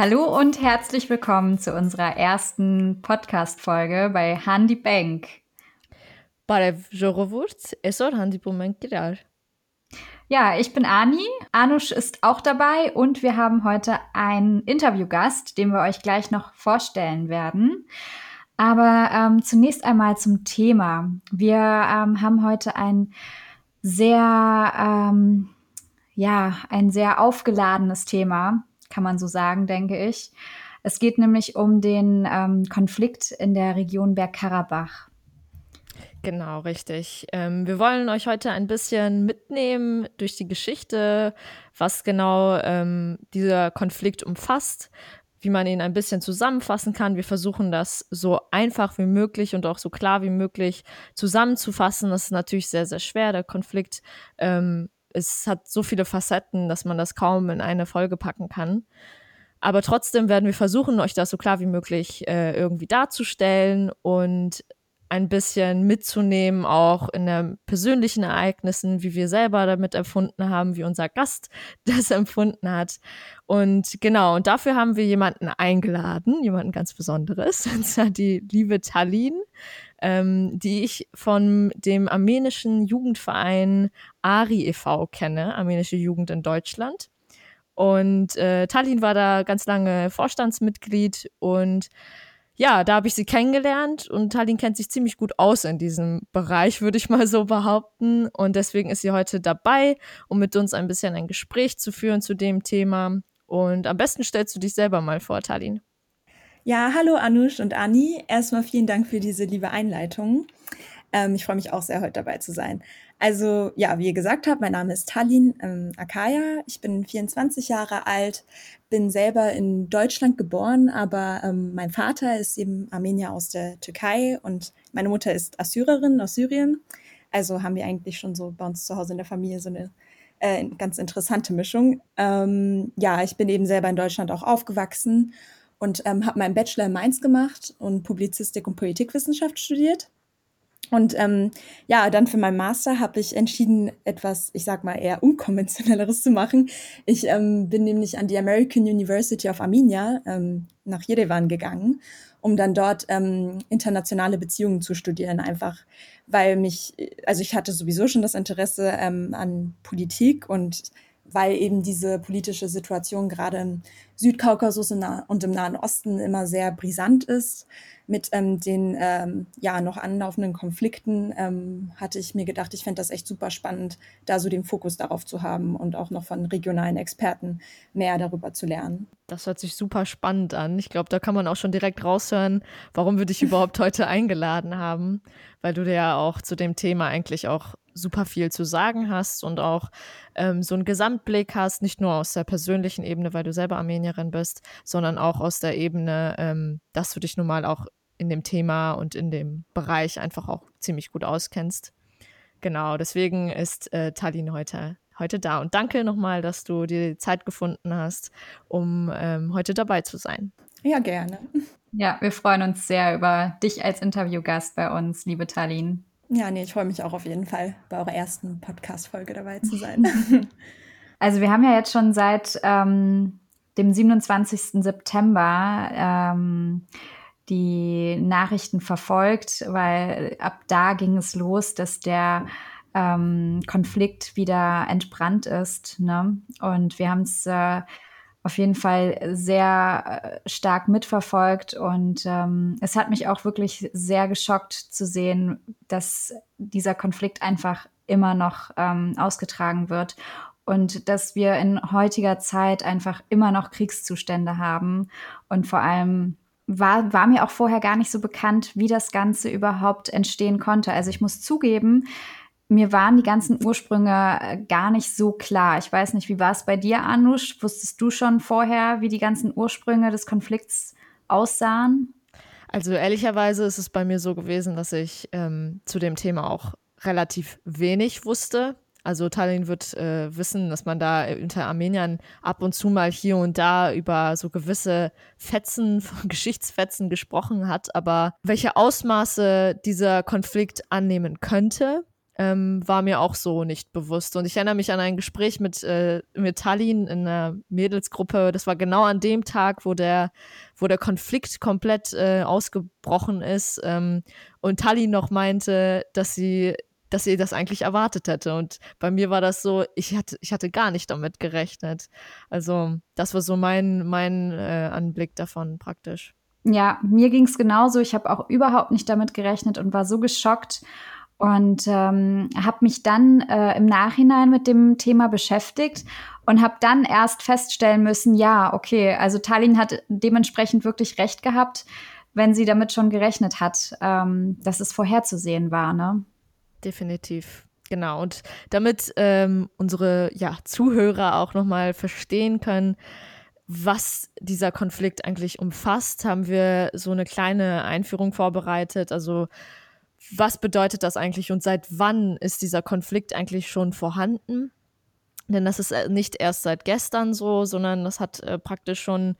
Hallo und herzlich willkommen zu unserer ersten Podcast-Folge bei Handy Bank. Բարև ժողովուրդ, այսօր հանդիպում ենք իրար։ Ja, ich bin Ani. Anush ist auch dabei und wir haben heute einen Interviewgast, den wir euch gleich noch vorstellen werden. Aber ähm, zunächst einmal zum Thema. Wir ähm, haben heute ein sehr, ähm, ja, ein sehr aufgeladenes Thema, kann man so sagen, denke ich. Es geht nämlich um den ähm, Konflikt in der Region Bergkarabach. Genau, richtig. Ähm, wir wollen euch heute ein bisschen mitnehmen durch die Geschichte, was genau ähm, dieser Konflikt umfasst, wie man ihn ein bisschen zusammenfassen kann. Wir versuchen das so einfach wie möglich und auch so klar wie möglich zusammenzufassen. Das ist natürlich sehr, sehr schwer. Der Konflikt ähm, es hat so viele Facetten, dass man das kaum in eine Folge packen kann. Aber trotzdem werden wir versuchen, euch das so klar wie möglich äh, irgendwie darzustellen und ein bisschen mitzunehmen, auch in den persönlichen Ereignissen, wie wir selber damit empfunden haben, wie unser Gast das empfunden hat. Und genau, und dafür haben wir jemanden eingeladen, jemanden ganz Besonderes, und zwar die liebe Tallinn, ähm, die ich von dem armenischen Jugendverein ARI e.V. kenne, armenische Jugend in Deutschland. Und äh, Tallinn war da ganz lange Vorstandsmitglied und ja, da habe ich sie kennengelernt und Tallinn kennt sich ziemlich gut aus in diesem Bereich, würde ich mal so behaupten. Und deswegen ist sie heute dabei, um mit uns ein bisschen ein Gespräch zu führen zu dem Thema. Und am besten stellst du dich selber mal vor, Tallinn. Ja, hallo Anush und Anni. Erstmal vielen Dank für diese liebe Einleitung. Ähm, ich freue mich auch sehr, heute dabei zu sein. Also ja, wie ihr gesagt habt, mein Name ist Tallinn ähm, Akaya. Ich bin 24 Jahre alt, bin selber in Deutschland geboren, aber ähm, mein Vater ist eben Armenier aus der Türkei und meine Mutter ist Assyrerin aus Syrien. Also haben wir eigentlich schon so bei uns zu Hause in der Familie so eine äh, ganz interessante Mischung. Ähm, ja, ich bin eben selber in Deutschland auch aufgewachsen und ähm, habe meinen Bachelor in Mainz gemacht und Publizistik und Politikwissenschaft studiert. Und ähm, ja, dann für meinen Master habe ich entschieden, etwas, ich sag mal, eher unkonventionelleres zu machen. Ich ähm, bin nämlich an die American University of Armenia ähm, nach Yerevan gegangen, um dann dort ähm, internationale Beziehungen zu studieren, einfach weil mich, also ich hatte sowieso schon das Interesse ähm, an Politik und weil eben diese politische Situation gerade im Südkaukasus und im Nahen Osten immer sehr brisant ist mit ähm, den ähm, ja noch anlaufenden Konflikten ähm, hatte ich mir gedacht, ich fände das echt super spannend, da so den Fokus darauf zu haben und auch noch von regionalen Experten mehr darüber zu lernen. Das hört sich super spannend an. Ich glaube, da kann man auch schon direkt raushören, warum wir dich überhaupt heute eingeladen haben, weil du ja auch zu dem Thema eigentlich auch super viel zu sagen hast und auch ähm, so einen Gesamtblick hast, nicht nur aus der persönlichen Ebene, weil du selber Armenierin bist, sondern auch aus der Ebene, ähm, dass du dich nun mal auch in dem Thema und in dem Bereich einfach auch ziemlich gut auskennst. Genau, deswegen ist äh, Tallinn heute, heute da. Und danke nochmal, dass du dir die Zeit gefunden hast, um ähm, heute dabei zu sein. Ja, gerne. Ja, wir freuen uns sehr über dich als Interviewgast bei uns, liebe Tallinn. Ja, nee, ich freue mich auch auf jeden Fall, bei eurer ersten Podcast-Folge dabei zu sein. also wir haben ja jetzt schon seit ähm, dem 27. September ähm, die Nachrichten verfolgt, weil ab da ging es los, dass der ähm, Konflikt wieder entbrannt ist. Ne? Und wir haben es äh, auf jeden Fall sehr äh, stark mitverfolgt und ähm, es hat mich auch wirklich sehr geschockt zu sehen, dass dieser Konflikt einfach immer noch ähm, ausgetragen wird und dass wir in heutiger Zeit einfach immer noch Kriegszustände haben und vor allem war, war mir auch vorher gar nicht so bekannt, wie das Ganze überhaupt entstehen konnte. Also ich muss zugeben, mir waren die ganzen Ursprünge äh, gar nicht so klar. Ich weiß nicht, wie war es bei dir, Anush? Wusstest du schon vorher, wie die ganzen Ursprünge des Konflikts aussahen? Also ehrlicherweise ist es bei mir so gewesen, dass ich ähm, zu dem Thema auch relativ wenig wusste. Also Tallinn wird äh, wissen, dass man da unter Armeniern ab und zu mal hier und da über so gewisse Fetzen, Geschichtsfetzen gesprochen hat. Aber welche Ausmaße dieser Konflikt annehmen könnte, ähm, war mir auch so nicht bewusst. Und ich erinnere mich an ein Gespräch mit, äh, mit Tallinn in einer Mädelsgruppe. Das war genau an dem Tag, wo der, wo der Konflikt komplett äh, ausgebrochen ist. Ähm, und Tallinn noch meinte, dass sie dass sie das eigentlich erwartet hätte. Und bei mir war das so, ich hatte, ich hatte gar nicht damit gerechnet. Also, das war so mein, mein äh, Anblick davon praktisch. Ja, mir ging es genauso. Ich habe auch überhaupt nicht damit gerechnet und war so geschockt und ähm, habe mich dann äh, im Nachhinein mit dem Thema beschäftigt und habe dann erst feststellen müssen, ja, okay, also Tallinn hat dementsprechend wirklich recht gehabt, wenn sie damit schon gerechnet hat, ähm, dass es vorherzusehen war, ne? Definitiv. Genau. Und damit ähm, unsere ja, Zuhörer auch nochmal verstehen können, was dieser Konflikt eigentlich umfasst, haben wir so eine kleine Einführung vorbereitet. Also was bedeutet das eigentlich und seit wann ist dieser Konflikt eigentlich schon vorhanden? Denn das ist äh, nicht erst seit gestern so, sondern das hat äh, praktisch schon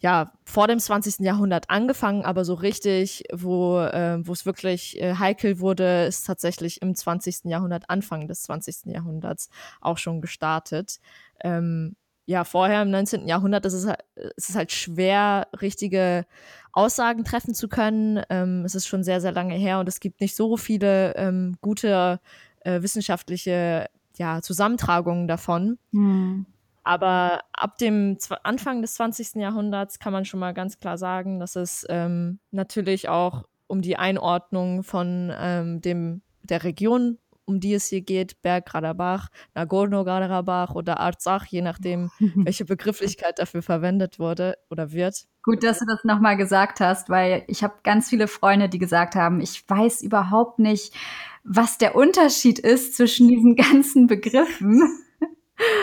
ja vor dem 20. Jahrhundert angefangen, aber so richtig, wo äh, es wirklich äh, heikel wurde, ist tatsächlich im 20. Jahrhundert, Anfang des 20. Jahrhunderts auch schon gestartet. Ähm, ja, vorher im 19. Jahrhundert ist es, halt, ist es halt schwer, richtige Aussagen treffen zu können. Ähm, es ist schon sehr, sehr lange her und es gibt nicht so viele ähm, gute äh, wissenschaftliche ja, Zusammentragungen davon. Mhm. Aber ab dem Anfang des 20. Jahrhunderts kann man schon mal ganz klar sagen, dass es ähm, natürlich auch um die Einordnung von ähm, dem, der Region um die es hier geht, Bergkarabach, Nagorno-Karabach oder Arzach, je nachdem, welche Begrifflichkeit dafür verwendet wurde oder wird. Gut, dass du das nochmal gesagt hast, weil ich habe ganz viele Freunde, die gesagt haben, ich weiß überhaupt nicht, was der Unterschied ist zwischen diesen ganzen Begriffen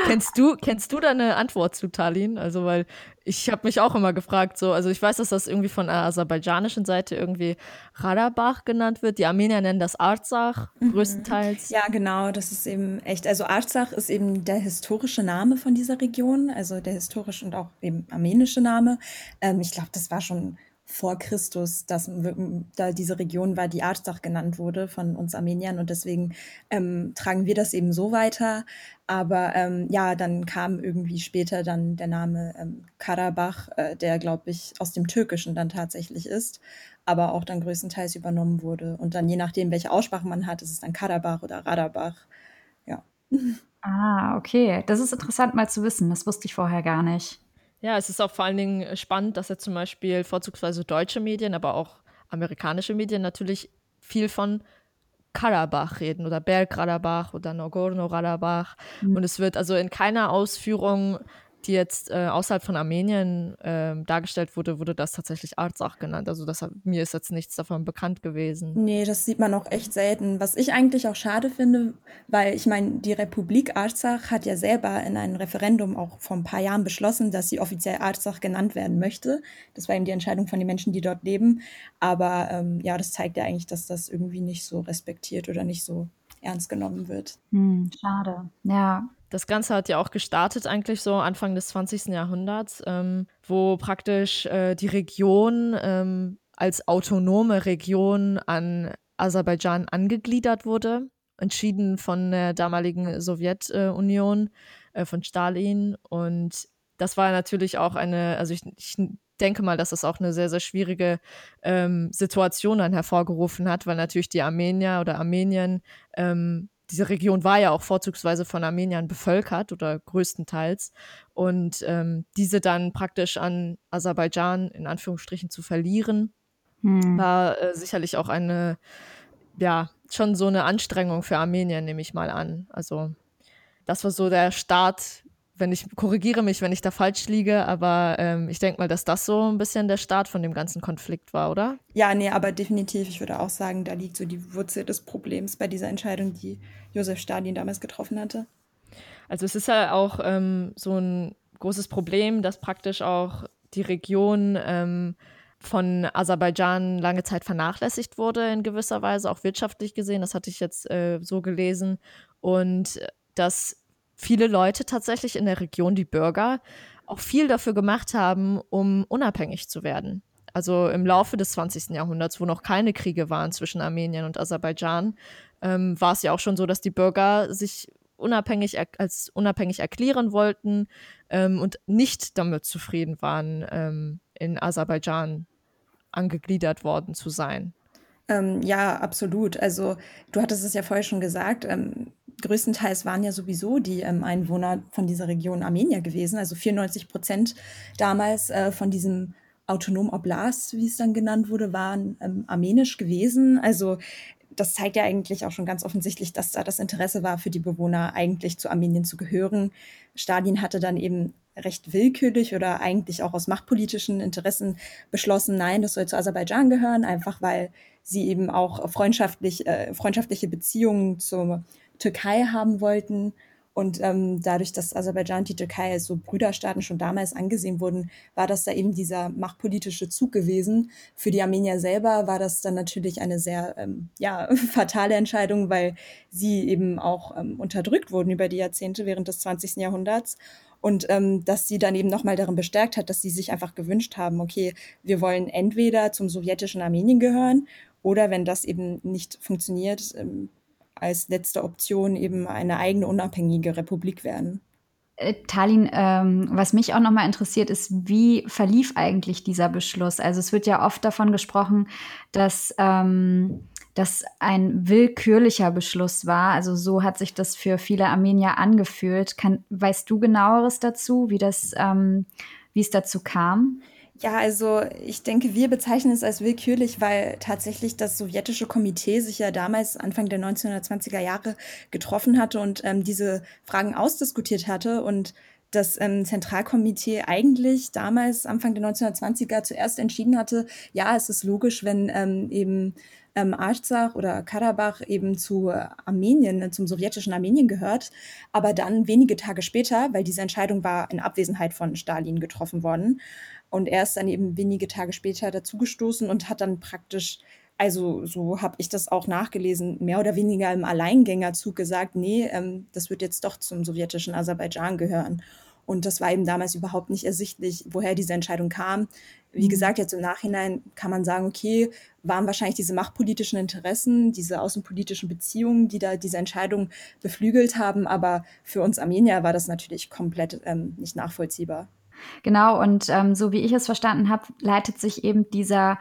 kennst du, kennst du da eine Antwort zu Tallinn? Also, weil ich habe mich auch immer gefragt, so, also ich weiß, dass das irgendwie von der aserbaidschanischen Seite irgendwie Radabach genannt wird. Die Armenier nennen das Arzach mhm. größtenteils. Ja, genau, das ist eben echt. Also Arzach ist eben der historische Name von dieser Region, also der historische und auch eben armenische Name. Ähm, ich glaube, das war schon vor Christus, dass da diese Region war, die Arzach genannt wurde von uns Armeniern und deswegen ähm, tragen wir das eben so weiter. Aber ähm, ja, dann kam irgendwie später dann der Name ähm, Karabach, äh, der glaube ich aus dem Türkischen dann tatsächlich ist, aber auch dann größtenteils übernommen wurde. Und dann je nachdem, welche Aussprache man hat, ist es dann Karabach oder Radabach. Ja. Ah, okay. Das ist interessant mal zu wissen. Das wusste ich vorher gar nicht. Ja, es ist auch vor allen Dingen äh, spannend, dass ja zum Beispiel vorzugsweise deutsche Medien, aber auch amerikanische Medien natürlich viel von Karabach reden oder Bergkarabach oder Nagorno-Karabach. Mhm. Und es wird also in keiner Ausführung die jetzt äh, außerhalb von Armenien äh, dargestellt wurde, wurde das tatsächlich Arzach genannt. Also das, mir ist jetzt nichts davon bekannt gewesen. Nee, das sieht man auch echt selten. Was ich eigentlich auch schade finde, weil ich meine, die Republik Arzach hat ja selber in einem Referendum auch vor ein paar Jahren beschlossen, dass sie offiziell Arzach genannt werden möchte. Das war eben die Entscheidung von den Menschen, die dort leben. Aber ähm, ja, das zeigt ja eigentlich, dass das irgendwie nicht so respektiert oder nicht so ernst genommen wird. Hm, schade. Ja, das Ganze hat ja auch gestartet eigentlich so Anfang des 20. Jahrhunderts, ähm, wo praktisch äh, die Region ähm, als autonome Region an Aserbaidschan angegliedert wurde, entschieden von der damaligen Sowjetunion, äh, von Stalin. Und das war natürlich auch eine, also ich, ich denke mal, dass das auch eine sehr, sehr schwierige ähm, Situation dann hervorgerufen hat, weil natürlich die Armenier oder Armenien ähm, diese Region war ja auch vorzugsweise von Armeniern bevölkert oder größtenteils. Und ähm, diese dann praktisch an Aserbaidschan in Anführungsstrichen zu verlieren, hm. war äh, sicherlich auch eine, ja, schon so eine Anstrengung für Armenien, nehme ich mal an. Also das war so der Start wenn ich korrigiere mich, wenn ich da falsch liege, aber ähm, ich denke mal, dass das so ein bisschen der Start von dem ganzen Konflikt war, oder? Ja, nee, aber definitiv. Ich würde auch sagen, da liegt so die Wurzel des Problems bei dieser Entscheidung, die Josef Stalin damals getroffen hatte. Also es ist ja auch ähm, so ein großes Problem, dass praktisch auch die Region ähm, von Aserbaidschan lange Zeit vernachlässigt wurde in gewisser Weise, auch wirtschaftlich gesehen. Das hatte ich jetzt äh, so gelesen. Und dass viele Leute tatsächlich in der Region, die Bürger, auch viel dafür gemacht haben, um unabhängig zu werden. Also im Laufe des 20. Jahrhunderts, wo noch keine Kriege waren zwischen Armenien und Aserbaidschan, ähm, war es ja auch schon so, dass die Bürger sich unabhängig als unabhängig erklären wollten ähm, und nicht damit zufrieden waren, ähm, in Aserbaidschan angegliedert worden zu sein. Ähm, ja, absolut. Also du hattest es ja vorher schon gesagt, ähm, größtenteils waren ja sowieso die ähm, Einwohner von dieser Region Armenier gewesen. Also 94 Prozent damals äh, von diesem autonom Oblast, wie es dann genannt wurde, waren ähm, armenisch gewesen. Also das zeigt ja eigentlich auch schon ganz offensichtlich, dass da das Interesse war, für die Bewohner eigentlich zu Armenien zu gehören. Stalin hatte dann eben recht willkürlich oder eigentlich auch aus machtpolitischen Interessen beschlossen, nein, das soll zu Aserbaidschan gehören, einfach weil sie eben auch freundschaftlich, äh, freundschaftliche Beziehungen zur Türkei haben wollten. Und ähm, dadurch, dass Aserbaidschan und die Türkei als so Brüderstaaten schon damals angesehen wurden, war das da eben dieser machtpolitische Zug gewesen. Für die Armenier selber war das dann natürlich eine sehr ähm, ja, fatale Entscheidung, weil sie eben auch ähm, unterdrückt wurden über die Jahrzehnte während des 20. Jahrhunderts. Und ähm, dass sie dann eben nochmal darin bestärkt hat, dass sie sich einfach gewünscht haben, okay, wir wollen entweder zum sowjetischen Armenien gehören oder wenn das eben nicht funktioniert, ähm, als letzte Option eben eine eigene unabhängige Republik werden. Äh, Talin, ähm, was mich auch nochmal interessiert, ist, wie verlief eigentlich dieser Beschluss? Also es wird ja oft davon gesprochen, dass ähm, das ein willkürlicher Beschluss war. Also so hat sich das für viele Armenier angefühlt. Kann, weißt du genaueres dazu, wie das, ähm, wie es dazu kam? Ja, also ich denke, wir bezeichnen es als willkürlich, weil tatsächlich das sowjetische Komitee sich ja damals Anfang der 1920er Jahre getroffen hatte und ähm, diese Fragen ausdiskutiert hatte und das ähm, Zentralkomitee eigentlich damals Anfang der 1920er zuerst entschieden hatte, ja, es ist logisch, wenn ähm, eben ähm, Arzach oder Karabach eben zu Armenien, zum sowjetischen Armenien gehört. Aber dann wenige Tage später, weil diese Entscheidung war in Abwesenheit von Stalin getroffen worden, und er ist dann eben wenige Tage später dazugestoßen und hat dann praktisch, also so habe ich das auch nachgelesen, mehr oder weniger im Alleingängerzug gesagt, nee, ähm, das wird jetzt doch zum sowjetischen Aserbaidschan gehören. Und das war eben damals überhaupt nicht ersichtlich, woher diese Entscheidung kam. Wie mhm. gesagt, jetzt im Nachhinein kann man sagen, okay, waren wahrscheinlich diese machtpolitischen Interessen, diese außenpolitischen Beziehungen, die da diese Entscheidung beflügelt haben. Aber für uns Armenier war das natürlich komplett ähm, nicht nachvollziehbar. Genau, und ähm, so wie ich es verstanden habe, leitet sich eben dieser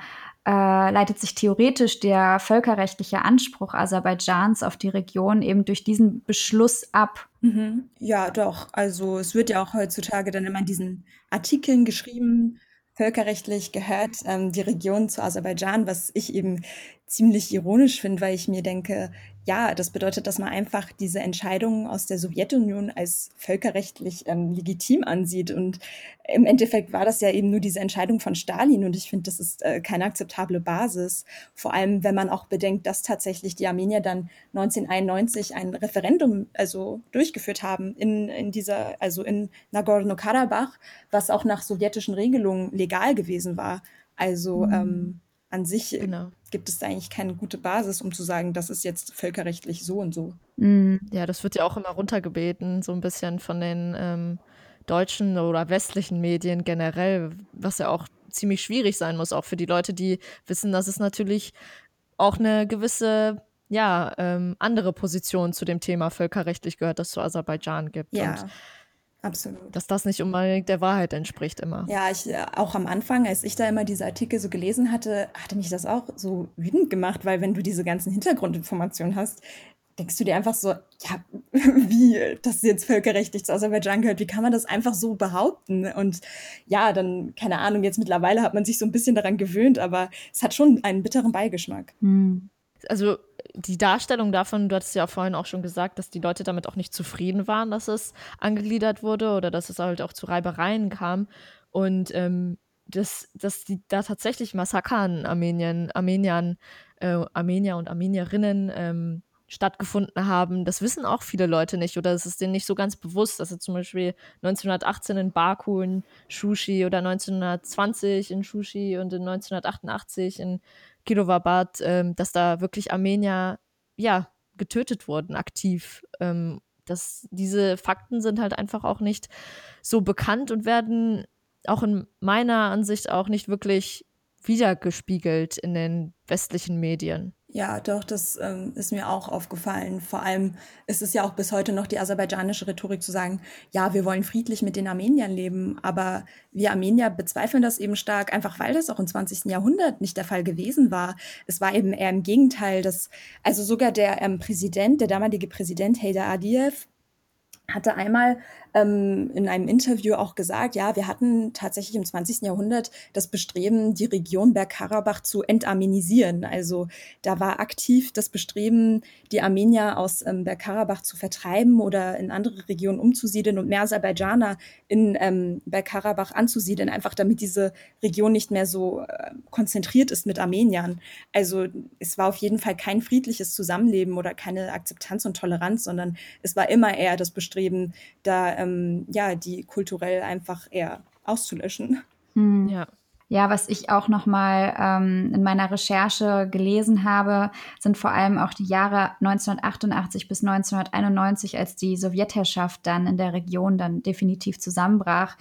äh, leitet sich theoretisch der völkerrechtliche Anspruch Aserbaidschans auf die Region eben durch diesen Beschluss ab. Mhm. Ja, doch. Also es wird ja auch heutzutage dann immer in diesen Artikeln geschrieben, völkerrechtlich gehört ähm, die Region zu Aserbaidschan, was ich eben ziemlich ironisch finde, weil ich mir denke, ja, das bedeutet, dass man einfach diese Entscheidung aus der Sowjetunion als völkerrechtlich ähm, legitim ansieht. Und im Endeffekt war das ja eben nur diese Entscheidung von Stalin. Und ich finde, das ist äh, keine akzeptable Basis. Vor allem, wenn man auch bedenkt, dass tatsächlich die Armenier dann 1991 ein Referendum also durchgeführt haben in, in dieser, also in Nagorno-Karabach, was auch nach sowjetischen Regelungen legal gewesen war. Also mhm. ähm, an sich genau. Gibt es eigentlich keine gute Basis, um zu sagen, das ist jetzt völkerrechtlich so und so. Mhm. Ja, das wird ja auch immer runtergebeten, so ein bisschen von den ähm, deutschen oder westlichen Medien generell, was ja auch ziemlich schwierig sein muss, auch für die Leute, die wissen, dass es natürlich auch eine gewisse ja, ähm, andere Position zu dem Thema völkerrechtlich gehört, das zu Aserbaidschan gibt. Ja. Und Absolut. Dass das nicht unbedingt der Wahrheit entspricht immer. Ja, ich äh, auch am Anfang, als ich da immer diese Artikel so gelesen hatte, hatte mich das auch so wütend gemacht, weil wenn du diese ganzen Hintergrundinformationen hast, denkst du dir einfach so, ja, wie das jetzt völkerrechtlich zu Aserbaidschan gehört, wie kann man das einfach so behaupten? Und ja, dann, keine Ahnung, jetzt mittlerweile hat man sich so ein bisschen daran gewöhnt, aber es hat schon einen bitteren Beigeschmack. Hm. Also die Darstellung davon, du hattest ja vorhin auch schon gesagt, dass die Leute damit auch nicht zufrieden waren, dass es angegliedert wurde oder dass es halt auch zu Reibereien kam. Und ähm, dass, dass die da tatsächlich Massaker an Armenien, Armeniern, äh, Armenier und Armenierinnen ähm, stattgefunden haben. Das wissen auch viele Leute nicht oder es ist denen nicht so ganz bewusst, dass zum Beispiel 1918 in Baku in Shushi oder 1920 in Shushi und in 1988 in Kilovabad, ähm, dass da wirklich Armenier, ja, getötet wurden, aktiv. Ähm, dass diese Fakten sind halt einfach auch nicht so bekannt und werden auch in meiner Ansicht auch nicht wirklich wiedergespiegelt in den westlichen Medien. Ja, doch, das ähm, ist mir auch aufgefallen. Vor allem ist es ja auch bis heute noch die aserbaidschanische Rhetorik zu sagen, ja, wir wollen friedlich mit den Armeniern leben, aber wir Armenier bezweifeln das eben stark, einfach weil das auch im 20. Jahrhundert nicht der Fall gewesen war. Es war eben eher im Gegenteil, dass also sogar der ähm, Präsident, der damalige Präsident Heydar Aliyev, hatte einmal ähm, in einem Interview auch gesagt, ja, wir hatten tatsächlich im 20. Jahrhundert das Bestreben, die Region Bergkarabach zu entarmenisieren. Also da war aktiv das Bestreben, die Armenier aus ähm, Bergkarabach zu vertreiben oder in andere Regionen umzusiedeln und mehr Aserbaidschaner in ähm, Bergkarabach anzusiedeln, einfach damit diese Region nicht mehr so äh, konzentriert ist mit Armeniern. Also es war auf jeden Fall kein friedliches Zusammenleben oder keine Akzeptanz und Toleranz, sondern es war immer eher das Bestreben, da ähm, ja, die kulturell einfach eher auszulöschen. Hm. Ja. Ja, was ich auch noch mal ähm, in meiner Recherche gelesen habe, sind vor allem auch die Jahre 1988 bis 1991, als die Sowjetherrschaft dann in der Region dann definitiv zusammenbrach,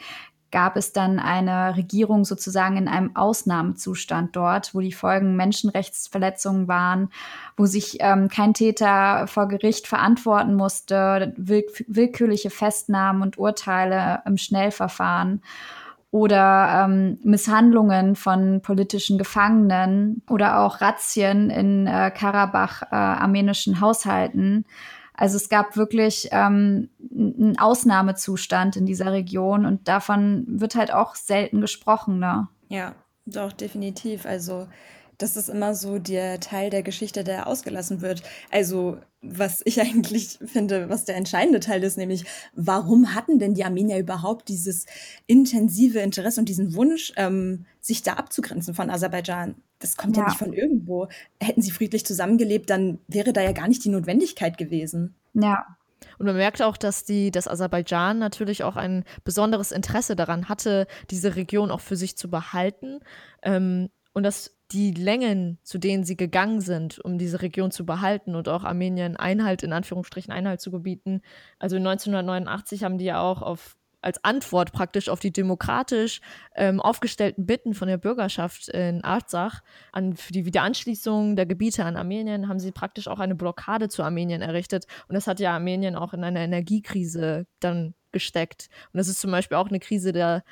gab es dann eine Regierung sozusagen in einem Ausnahmezustand dort, wo die Folgen Menschenrechtsverletzungen waren, wo sich ähm, kein Täter vor Gericht verantworten musste, will willkürliche Festnahmen und Urteile im Schnellverfahren oder ähm, Misshandlungen von politischen Gefangenen oder auch Razzien in äh, Karabach äh, armenischen Haushalten. Also es gab wirklich ähm, einen Ausnahmezustand in dieser Region und davon wird halt auch selten gesprochen, ne? Ja, doch, definitiv. Also das ist immer so der Teil der Geschichte, der ausgelassen wird. Also was ich eigentlich finde, was der entscheidende Teil ist, nämlich warum hatten denn die Armenier überhaupt dieses intensive Interesse und diesen Wunsch, ähm, sich da abzugrenzen von Aserbaidschan? Das kommt ja. ja nicht von irgendwo. Hätten sie friedlich zusammengelebt, dann wäre da ja gar nicht die Notwendigkeit gewesen. Ja, und man merkt auch, dass die, dass Aserbaidschan natürlich auch ein besonderes Interesse daran hatte, diese Region auch für sich zu behalten. Ähm, und dass die Längen, zu denen sie gegangen sind, um diese Region zu behalten und auch Armenien Einhalt, in Anführungsstrichen Einhalt zu gebieten. Also 1989 haben die ja auch auf als Antwort praktisch auf die demokratisch ähm, aufgestellten Bitten von der Bürgerschaft in Arzach an, für die Wiederanschließung der Gebiete an Armenien haben sie praktisch auch eine Blockade zu Armenien errichtet. Und das hat ja Armenien auch in eine Energiekrise dann gesteckt. Und das ist zum Beispiel auch eine Krise der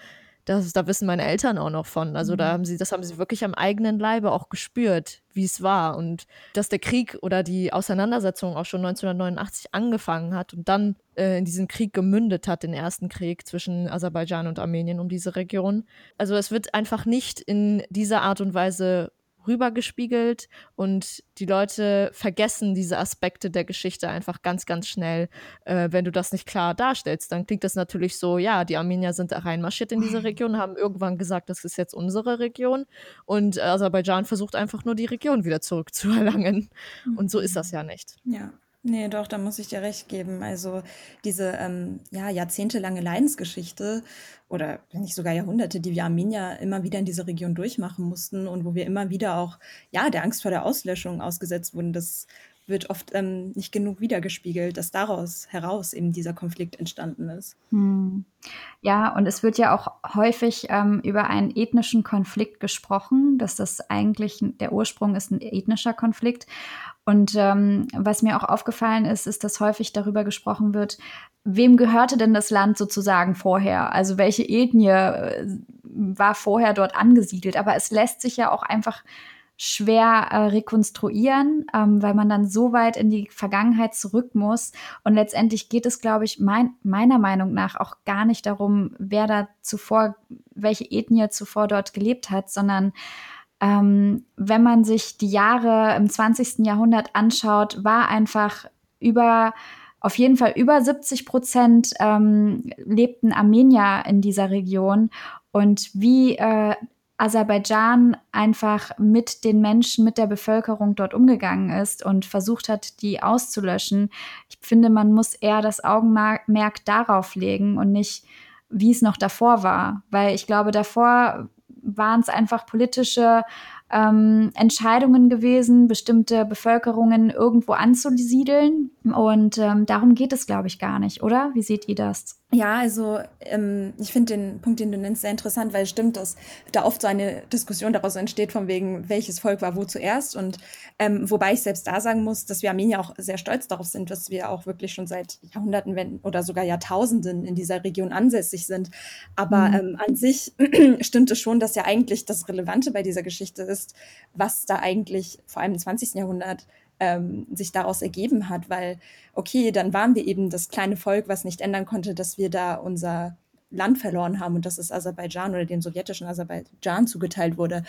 das, da wissen meine Eltern auch noch von. Also da mhm. haben sie, das haben sie wirklich am eigenen Leibe auch gespürt, wie es war. Und dass der Krieg oder die Auseinandersetzung auch schon 1989 angefangen hat und dann äh, in diesen Krieg gemündet hat, den ersten Krieg zwischen Aserbaidschan und Armenien um diese Region. Also es wird einfach nicht in dieser Art und Weise rübergespiegelt und die Leute vergessen diese Aspekte der Geschichte einfach ganz, ganz schnell. Äh, wenn du das nicht klar darstellst, dann klingt das natürlich so, ja, die Armenier sind reinmarschiert in diese Region, haben irgendwann gesagt, das ist jetzt unsere Region und Aserbaidschan versucht einfach nur die Region wieder zurückzuerlangen. Und so ist das ja nicht. Ja. Nee, doch, da muss ich dir recht geben. Also diese ähm, ja, jahrzehntelange Leidensgeschichte oder wenn nicht sogar Jahrhunderte, die wir Armenier immer wieder in dieser Region durchmachen mussten und wo wir immer wieder auch ja, der Angst vor der Auslöschung ausgesetzt wurden, das wird oft ähm, nicht genug wiedergespiegelt, dass daraus heraus eben dieser Konflikt entstanden ist. Hm. Ja, und es wird ja auch häufig ähm, über einen ethnischen Konflikt gesprochen, dass das eigentlich der Ursprung ist ein ethnischer Konflikt. Und ähm, was mir auch aufgefallen ist, ist, dass häufig darüber gesprochen wird, wem gehörte denn das Land sozusagen vorher? Also welche Ethnie äh, war vorher dort angesiedelt? Aber es lässt sich ja auch einfach schwer äh, rekonstruieren, ähm, weil man dann so weit in die Vergangenheit zurück muss. Und letztendlich geht es, glaube ich, mein, meiner Meinung nach auch gar nicht darum, wer da zuvor, welche Ethnie zuvor dort gelebt hat, sondern ähm, wenn man sich die Jahre im 20. Jahrhundert anschaut, war einfach über auf jeden Fall über 70 Prozent ähm, lebten Armenier in dieser Region. Und wie äh, Aserbaidschan einfach mit den Menschen, mit der Bevölkerung dort umgegangen ist und versucht hat, die auszulöschen. Ich finde, man muss eher das Augenmerk darauf legen und nicht, wie es noch davor war. Weil ich glaube, davor waren es einfach politische ähm, Entscheidungen gewesen, bestimmte Bevölkerungen irgendwo anzusiedeln. Und ähm, darum geht es, glaube ich, gar nicht, oder? Wie seht ihr das? Ja, also ähm, ich finde den Punkt, den du nennst, sehr interessant, weil es stimmt, dass da oft so eine Diskussion daraus entsteht, von wegen, welches Volk war wo zuerst. Und ähm, wobei ich selbst da sagen muss, dass wir Armenier auch sehr stolz darauf sind, dass wir auch wirklich schon seit Jahrhunderten wenn, oder sogar Jahrtausenden in dieser Region ansässig sind. Aber mhm. ähm, an sich stimmt es schon, dass ja eigentlich das Relevante bei dieser Geschichte ist, was da eigentlich vor allem im 20. Jahrhundert ähm, sich daraus ergeben hat, weil, okay, dann waren wir eben das kleine Volk, was nicht ändern konnte, dass wir da unser Land verloren haben und dass es Aserbaidschan oder dem sowjetischen Aserbaidschan zugeteilt wurde.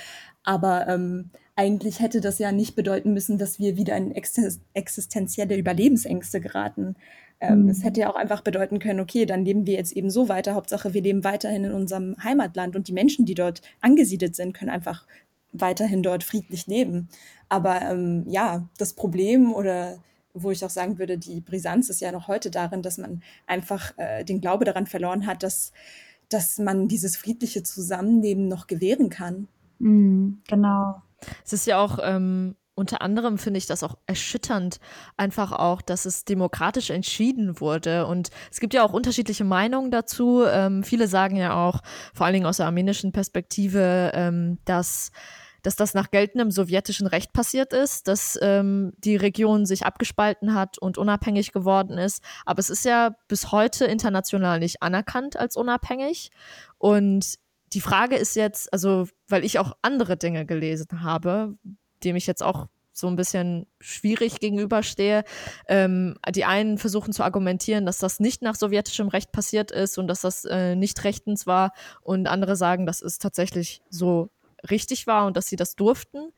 Aber ähm, eigentlich hätte das ja nicht bedeuten müssen, dass wir wieder in existenzielle Überlebensängste geraten. Ähm, mhm. Es hätte ja auch einfach bedeuten können, okay, dann leben wir jetzt eben so weiter. Hauptsache, wir leben weiterhin in unserem Heimatland und die Menschen, die dort angesiedelt sind, können einfach weiterhin dort friedlich leben. Aber ähm, ja, das Problem oder wo ich auch sagen würde, die Brisanz ist ja noch heute darin, dass man einfach äh, den Glaube daran verloren hat, dass, dass man dieses friedliche Zusammenleben noch gewähren kann. Mm, genau. Es ist ja auch ähm, unter anderem finde ich das auch erschütternd, einfach auch, dass es demokratisch entschieden wurde. Und es gibt ja auch unterschiedliche Meinungen dazu. Ähm, viele sagen ja auch, vor allen Dingen aus der armenischen Perspektive, ähm, dass dass das nach geltendem sowjetischen Recht passiert ist, dass ähm, die Region sich abgespalten hat und unabhängig geworden ist. Aber es ist ja bis heute international nicht anerkannt als unabhängig. Und die Frage ist jetzt, also, weil ich auch andere Dinge gelesen habe, dem ich jetzt auch so ein bisschen schwierig gegenüberstehe. Ähm, die einen versuchen zu argumentieren, dass das nicht nach sowjetischem Recht passiert ist und dass das äh, nicht rechtens war. Und andere sagen, das ist tatsächlich so richtig war und dass sie das durften. Und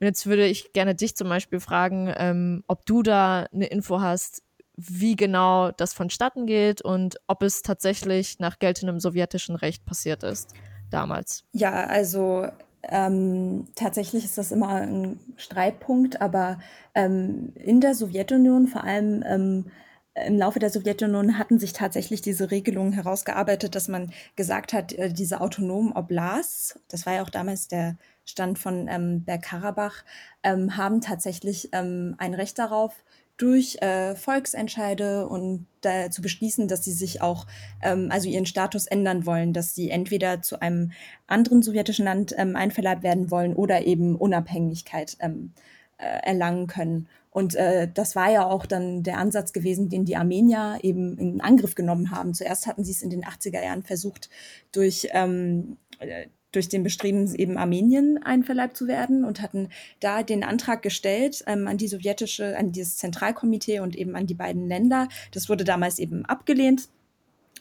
jetzt würde ich gerne dich zum Beispiel fragen, ähm, ob du da eine Info hast, wie genau das vonstatten geht und ob es tatsächlich nach geltendem sowjetischen Recht passiert ist damals. Ja, also ähm, tatsächlich ist das immer ein Streitpunkt, aber ähm, in der Sowjetunion, vor allem ähm, im Laufe der Sowjetunion hatten sich tatsächlich diese Regelungen herausgearbeitet, dass man gesagt hat, äh, diese autonomen Oblasts, das war ja auch damals der Stand von ähm, Bergkarabach, ähm, haben tatsächlich ähm, ein Recht darauf, durch äh, Volksentscheide und äh, zu beschließen, dass sie sich auch, ähm, also ihren Status ändern wollen, dass sie entweder zu einem anderen sowjetischen Land ähm, einverleibt werden wollen oder eben Unabhängigkeit ähm, äh, erlangen können. Und äh, das war ja auch dann der Ansatz gewesen, den die Armenier eben in Angriff genommen haben. Zuerst hatten sie es in den 80er Jahren versucht, durch, ähm, äh, durch den Bestreben, eben Armenien einverleibt zu werden und hatten da den Antrag gestellt ähm, an die sowjetische, an dieses Zentralkomitee und eben an die beiden Länder. Das wurde damals eben abgelehnt,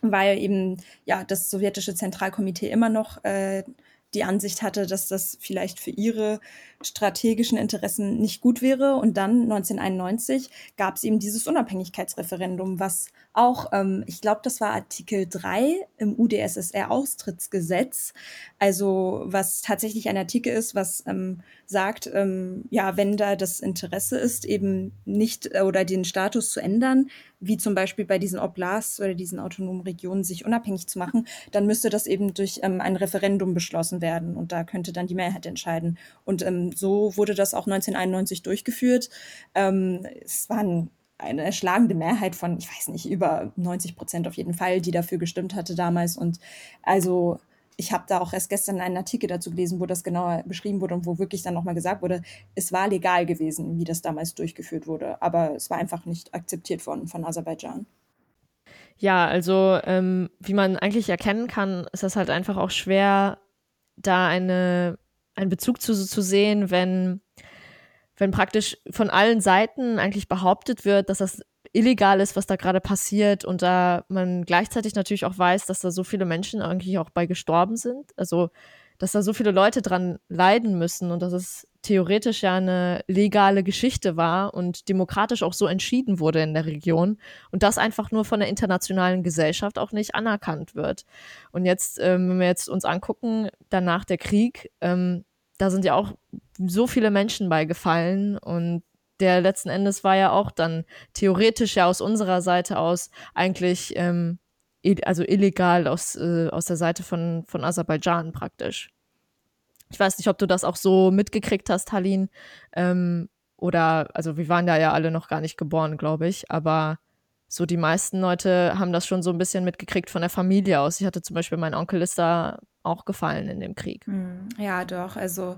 weil eben ja das sowjetische Zentralkomitee immer noch äh, die Ansicht hatte, dass das vielleicht für ihre strategischen Interessen nicht gut wäre. Und dann 1991 gab es eben dieses Unabhängigkeitsreferendum, was auch, ähm, ich glaube, das war Artikel 3 im UdSSR-Austrittsgesetz, also was tatsächlich ein Artikel ist, was ähm, sagt, ähm, ja, wenn da das Interesse ist, eben nicht äh, oder den Status zu ändern, wie zum Beispiel bei diesen Oblasts oder diesen autonomen Regionen sich unabhängig zu machen, dann müsste das eben durch ähm, ein Referendum beschlossen werden und da könnte dann die Mehrheit entscheiden. Und ähm, so wurde das auch 1991 durchgeführt. Ähm, es waren eine erschlagende Mehrheit von, ich weiß nicht, über 90 Prozent auf jeden Fall, die dafür gestimmt hatte damals. Und also ich habe da auch erst gestern einen Artikel dazu gelesen, wo das genauer beschrieben wurde und wo wirklich dann nochmal gesagt wurde, es war legal gewesen, wie das damals durchgeführt wurde, aber es war einfach nicht akzeptiert worden von Aserbaidschan. Ja, also ähm, wie man eigentlich erkennen kann, ist das halt einfach auch schwer, da eine, einen Bezug zu, zu sehen, wenn, wenn praktisch von allen Seiten eigentlich behauptet wird, dass das illegal ist, was da gerade passiert und da man gleichzeitig natürlich auch weiß, dass da so viele Menschen eigentlich auch bei gestorben sind. Also, dass da so viele Leute dran leiden müssen und dass es theoretisch ja eine legale Geschichte war und demokratisch auch so entschieden wurde in der Region und das einfach nur von der internationalen Gesellschaft auch nicht anerkannt wird. Und jetzt, ähm, wenn wir jetzt uns angucken, danach der Krieg, ähm, da sind ja auch so viele Menschen bei gefallen und der letzten Endes war ja auch dann theoretisch ja aus unserer Seite aus eigentlich ähm, also illegal aus, äh, aus der Seite von, von Aserbaidschan praktisch. Ich weiß nicht, ob du das auch so mitgekriegt hast, Halin. Ähm, oder, also wir waren da ja alle noch gar nicht geboren, glaube ich, aber so die meisten Leute haben das schon so ein bisschen mitgekriegt von der Familie aus. Ich hatte zum Beispiel, mein Onkel ist da auch gefallen in dem Krieg. Hm, ja, doch. Also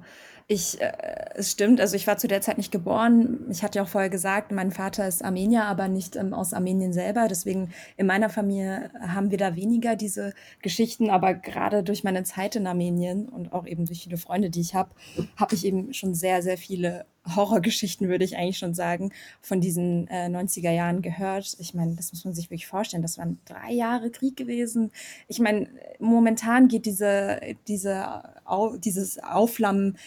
ich, äh, es stimmt, also ich war zu der Zeit nicht geboren. Ich hatte ja auch vorher gesagt, mein Vater ist Armenier, aber nicht ähm, aus Armenien selber. Deswegen in meiner Familie haben wir da weniger diese Geschichten. Aber gerade durch meine Zeit in Armenien und auch eben durch viele Freunde, die ich habe, habe ich eben schon sehr, sehr viele Horrorgeschichten, würde ich eigentlich schon sagen, von diesen äh, 90er Jahren gehört. Ich meine, das muss man sich wirklich vorstellen. Das waren drei Jahre Krieg gewesen. Ich meine, momentan geht diese, diese, au, dieses Aufflammen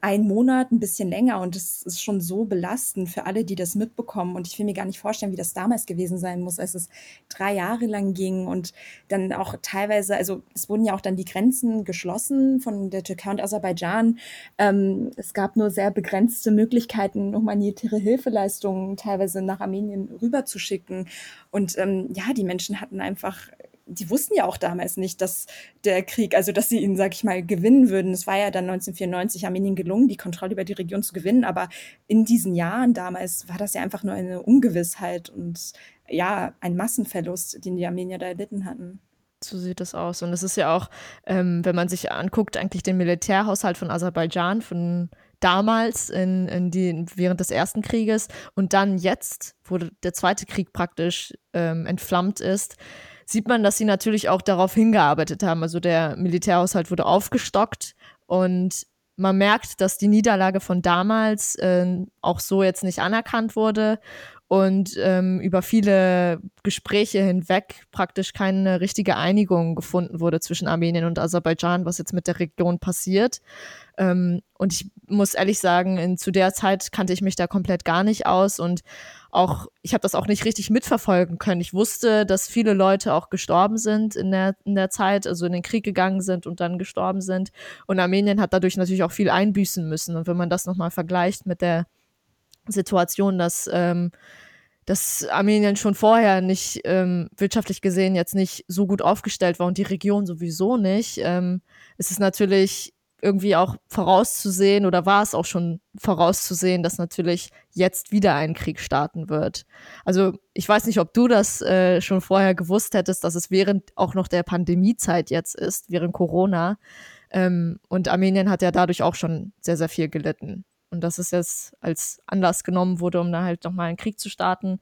ein Monat, ein bisschen länger und das ist schon so belastend für alle, die das mitbekommen. Und ich will mir gar nicht vorstellen, wie das damals gewesen sein muss, als es drei Jahre lang ging und dann auch teilweise, also es wurden ja auch dann die Grenzen geschlossen von der Türkei und Aserbaidschan. Ähm, es gab nur sehr begrenzte Möglichkeiten, humanitäre Hilfeleistungen teilweise nach Armenien rüberzuschicken. Und ähm, ja, die Menschen hatten einfach die wussten ja auch damals nicht, dass der Krieg, also dass sie ihn, sag ich mal, gewinnen würden. Es war ja dann 1994 Armenien gelungen, die Kontrolle über die Region zu gewinnen, aber in diesen Jahren damals war das ja einfach nur eine Ungewissheit und ja, ein Massenverlust, den die Armenier da erlitten hatten. So sieht es aus. Und es ist ja auch, ähm, wenn man sich anguckt, eigentlich den Militärhaushalt von Aserbaidschan, von damals in, in die, während des Ersten Krieges und dann jetzt, wo der zweite Krieg praktisch ähm, entflammt ist, sieht man, dass sie natürlich auch darauf hingearbeitet haben. Also der Militärhaushalt wurde aufgestockt und man merkt, dass die Niederlage von damals äh, auch so jetzt nicht anerkannt wurde und ähm, über viele Gespräche hinweg praktisch keine richtige Einigung gefunden wurde zwischen Armenien und Aserbaidschan, was jetzt mit der Region passiert. Ähm, und ich muss ehrlich sagen, in, zu der Zeit kannte ich mich da komplett gar nicht aus und auch, ich habe das auch nicht richtig mitverfolgen können. Ich wusste, dass viele Leute auch gestorben sind in der, in der Zeit, also in den Krieg gegangen sind und dann gestorben sind. Und Armenien hat dadurch natürlich auch viel einbüßen müssen. Und wenn man das nochmal vergleicht mit der Situation, dass, ähm, dass Armenien schon vorher nicht ähm, wirtschaftlich gesehen jetzt nicht so gut aufgestellt war und die Region sowieso nicht, ähm, ist es natürlich irgendwie auch vorauszusehen oder war es auch schon vorauszusehen, dass natürlich jetzt wieder ein Krieg starten wird. Also ich weiß nicht, ob du das äh, schon vorher gewusst hättest, dass es während auch noch der Pandemiezeit jetzt ist, während Corona. Ähm, und Armenien hat ja dadurch auch schon sehr, sehr viel gelitten. Und dass es jetzt als Anlass genommen wurde, um da halt nochmal einen Krieg zu starten,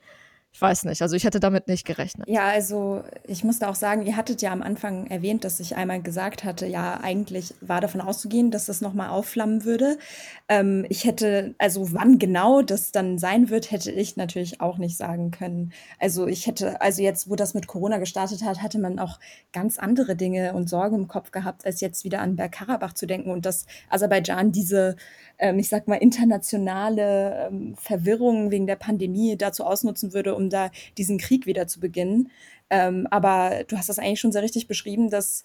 ich weiß nicht, also ich hätte damit nicht gerechnet. Ja, also ich musste auch sagen, ihr hattet ja am Anfang erwähnt, dass ich einmal gesagt hatte, ja, eigentlich war davon auszugehen, dass das nochmal aufflammen würde. Ähm, ich hätte, also wann genau das dann sein wird, hätte ich natürlich auch nicht sagen können. Also ich hätte, also jetzt, wo das mit Corona gestartet hat, hatte man auch ganz andere Dinge und Sorgen im Kopf gehabt, als jetzt wieder an Bergkarabach zu denken und dass Aserbaidschan diese ähm, ich sag mal, internationale ähm, Verwirrung wegen der Pandemie dazu ausnutzen würde, um da diesen Krieg wieder zu beginnen. Ähm, aber du hast das eigentlich schon sehr richtig beschrieben, dass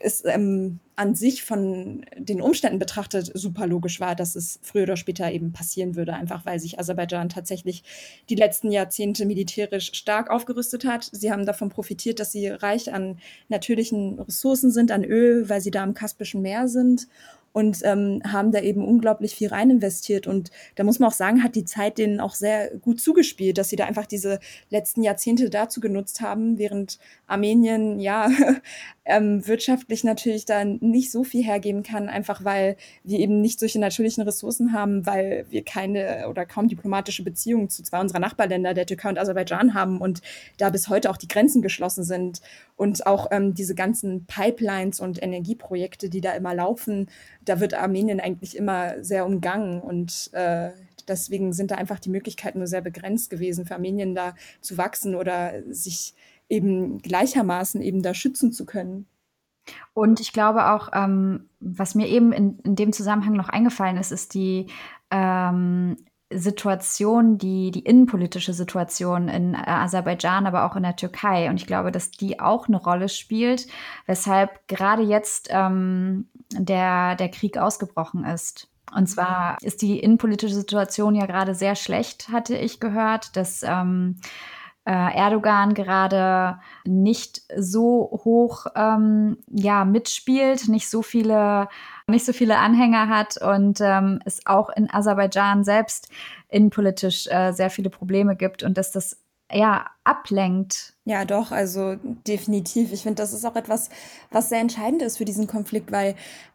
es ähm, an sich von den Umständen betrachtet super logisch war, dass es früher oder später eben passieren würde, einfach weil sich Aserbaidschan tatsächlich die letzten Jahrzehnte militärisch stark aufgerüstet hat. Sie haben davon profitiert, dass sie reich an natürlichen Ressourcen sind, an Öl, weil sie da im Kaspischen Meer sind und ähm, haben da eben unglaublich viel rein investiert. Und da muss man auch sagen, hat die Zeit denen auch sehr gut zugespielt, dass sie da einfach diese letzten Jahrzehnte dazu genutzt haben, während Armenien ja ähm, wirtschaftlich natürlich da nicht so viel hergeben kann, einfach weil wir eben nicht solche natürlichen Ressourcen haben, weil wir keine oder kaum diplomatische Beziehungen zu zwei unserer Nachbarländer, der Türkei und Aserbaidschan haben und da bis heute auch die Grenzen geschlossen sind und auch ähm, diese ganzen Pipelines und Energieprojekte, die da immer laufen, da wird Armenien eigentlich immer sehr umgangen und äh, deswegen sind da einfach die Möglichkeiten nur sehr begrenzt gewesen, für Armenien da zu wachsen oder sich eben gleichermaßen eben da schützen zu können. Und ich glaube auch, ähm, was mir eben in, in dem Zusammenhang noch eingefallen ist, ist die ähm, Situation, die, die innenpolitische Situation in Aserbaidschan, aber auch in der Türkei. Und ich glaube, dass die auch eine Rolle spielt, weshalb gerade jetzt ähm, der, der Krieg ausgebrochen ist. Und zwar ist die innenpolitische Situation ja gerade sehr schlecht, hatte ich gehört, dass ähm, äh, Erdogan gerade nicht so hoch ähm, ja mitspielt, nicht so viele nicht so viele Anhänger hat und ähm, es auch in Aserbaidschan selbst innenpolitisch äh, sehr viele Probleme gibt und dass das ja ablenkt. Ja, doch, also definitiv. Ich finde, das ist auch etwas, was sehr entscheidend ist für diesen Konflikt, weil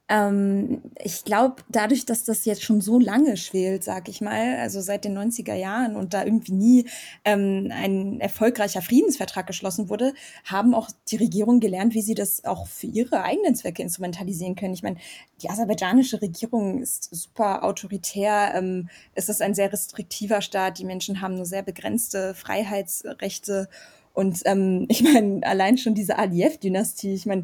ähm, ich glaube, dadurch, dass das jetzt schon so lange schwelt, sag ich mal, also seit den 90er Jahren und da irgendwie nie ähm, ein erfolgreicher Friedensvertrag geschlossen wurde, haben auch die Regierungen gelernt, wie sie das auch für ihre eigenen Zwecke instrumentalisieren können. Ich meine, die aserbaidschanische Regierung ist super autoritär, ähm, es ist ein sehr restriktiver Staat, die Menschen haben nur sehr begrenzte Freiheitsrechte und ähm, ich meine, allein schon diese Aliyev-Dynastie, ich meine,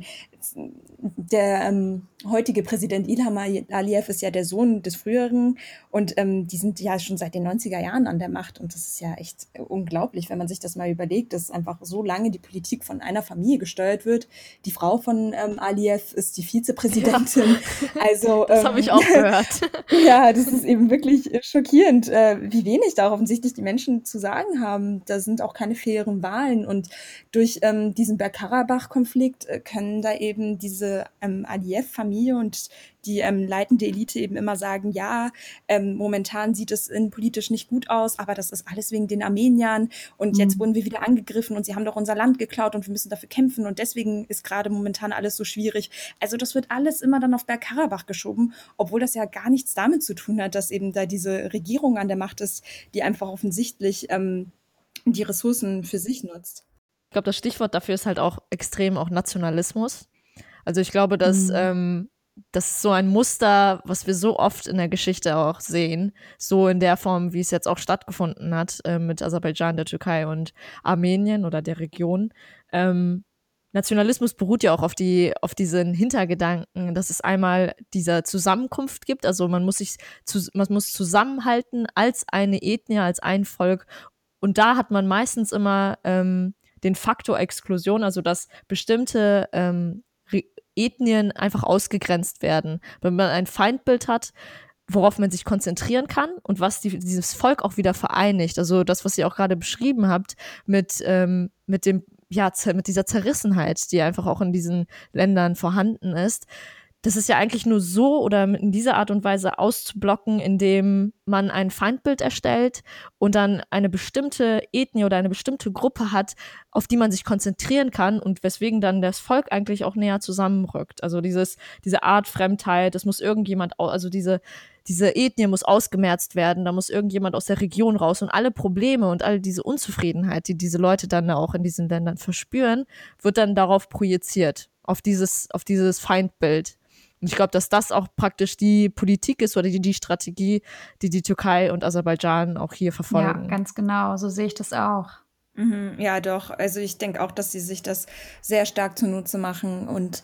der ähm, heutige Präsident Ilham Aliyev ist ja der Sohn des früheren und ähm, die sind ja schon seit den 90er Jahren an der Macht und das ist ja echt unglaublich, wenn man sich das mal überlegt, dass einfach so lange die Politik von einer Familie gesteuert wird. Die Frau von ähm, Aliyev ist die Vizepräsidentin. Ja. Also, das habe ich ähm, auch gehört. ja, das ist eben wirklich schockierend, äh, wie wenig da offensichtlich die Menschen zu sagen haben. Da sind auch keine fairen Wahlen und durch ähm, diesen Bergkarabach-Konflikt äh, können da eben diese ähm, Aliyev-Familie und die ähm, leitende Elite eben immer sagen, ja, ähm, momentan sieht es politisch nicht gut aus, aber das ist alles wegen den Armeniern und mhm. jetzt wurden wir wieder angegriffen und sie haben doch unser Land geklaut und wir müssen dafür kämpfen und deswegen ist gerade momentan alles so schwierig. Also das wird alles immer dann auf Bergkarabach geschoben, obwohl das ja gar nichts damit zu tun hat, dass eben da diese Regierung an der Macht ist, die einfach offensichtlich ähm, die Ressourcen für sich nutzt. Ich glaube, das Stichwort dafür ist halt auch extrem auch Nationalismus. Also ich glaube, dass mhm. ähm, das ist so ein Muster, was wir so oft in der Geschichte auch sehen, so in der Form, wie es jetzt auch stattgefunden hat äh, mit Aserbaidschan, der Türkei und Armenien oder der Region. Ähm, Nationalismus beruht ja auch auf die auf diesen Hintergedanken, dass es einmal dieser Zusammenkunft gibt, also man muss sich zu, man muss zusammenhalten als eine Ethnie, als ein Volk und da hat man meistens immer ähm, den Faktor Exklusion, also dass bestimmte ähm, Ethnien einfach ausgegrenzt werden. Wenn man ein Feindbild hat, worauf man sich konzentrieren kann und was die, dieses Volk auch wieder vereinigt. Also das, was ihr auch gerade beschrieben habt, mit, ähm, mit dem, ja, mit dieser Zerrissenheit, die einfach auch in diesen Ländern vorhanden ist das ist ja eigentlich nur so oder in dieser Art und Weise auszublocken, indem man ein Feindbild erstellt und dann eine bestimmte Ethnie oder eine bestimmte Gruppe hat, auf die man sich konzentrieren kann und weswegen dann das Volk eigentlich auch näher zusammenrückt. Also dieses, diese Art Fremdheit, das muss irgendjemand, also diese, diese Ethnie muss ausgemerzt werden, da muss irgendjemand aus der Region raus und alle Probleme und all diese Unzufriedenheit, die diese Leute dann auch in diesen Ländern verspüren, wird dann darauf projiziert, auf dieses, auf dieses Feindbild. Und ich glaube, dass das auch praktisch die Politik ist oder die, die Strategie, die die Türkei und Aserbaidschan auch hier verfolgen. Ja, ganz genau. So sehe ich das auch. Mhm, ja, doch. Also ich denke auch, dass sie sich das sehr stark zunutze machen und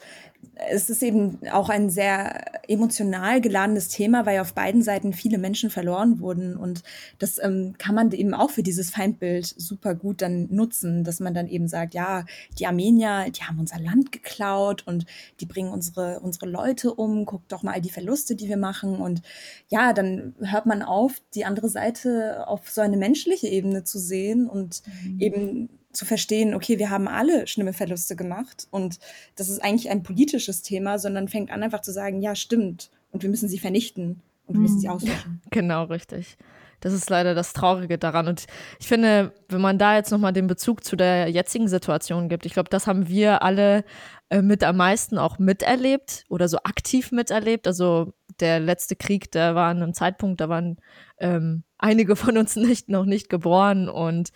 es ist eben auch ein sehr emotional geladenes Thema, weil auf beiden Seiten viele Menschen verloren wurden. Und das ähm, kann man eben auch für dieses Feindbild super gut dann nutzen, dass man dann eben sagt, ja, die Armenier, die haben unser Land geklaut und die bringen unsere, unsere Leute um, guckt doch mal all die Verluste, die wir machen. Und ja, dann hört man auf, die andere Seite auf so eine menschliche Ebene zu sehen und mhm. eben zu verstehen, okay, wir haben alle schlimme Verluste gemacht und das ist eigentlich ein politisches Thema, sondern fängt an einfach zu sagen, ja, stimmt und wir müssen sie vernichten und wir müssen sie mhm. auslöschen. Genau, richtig. Das ist leider das Traurige daran. Und ich finde, wenn man da jetzt nochmal den Bezug zu der jetzigen Situation gibt, ich glaube, das haben wir alle äh, mit am meisten auch miterlebt oder so aktiv miterlebt. Also der letzte Krieg, der war an einem Zeitpunkt, da waren ähm, einige von uns nicht, noch nicht geboren und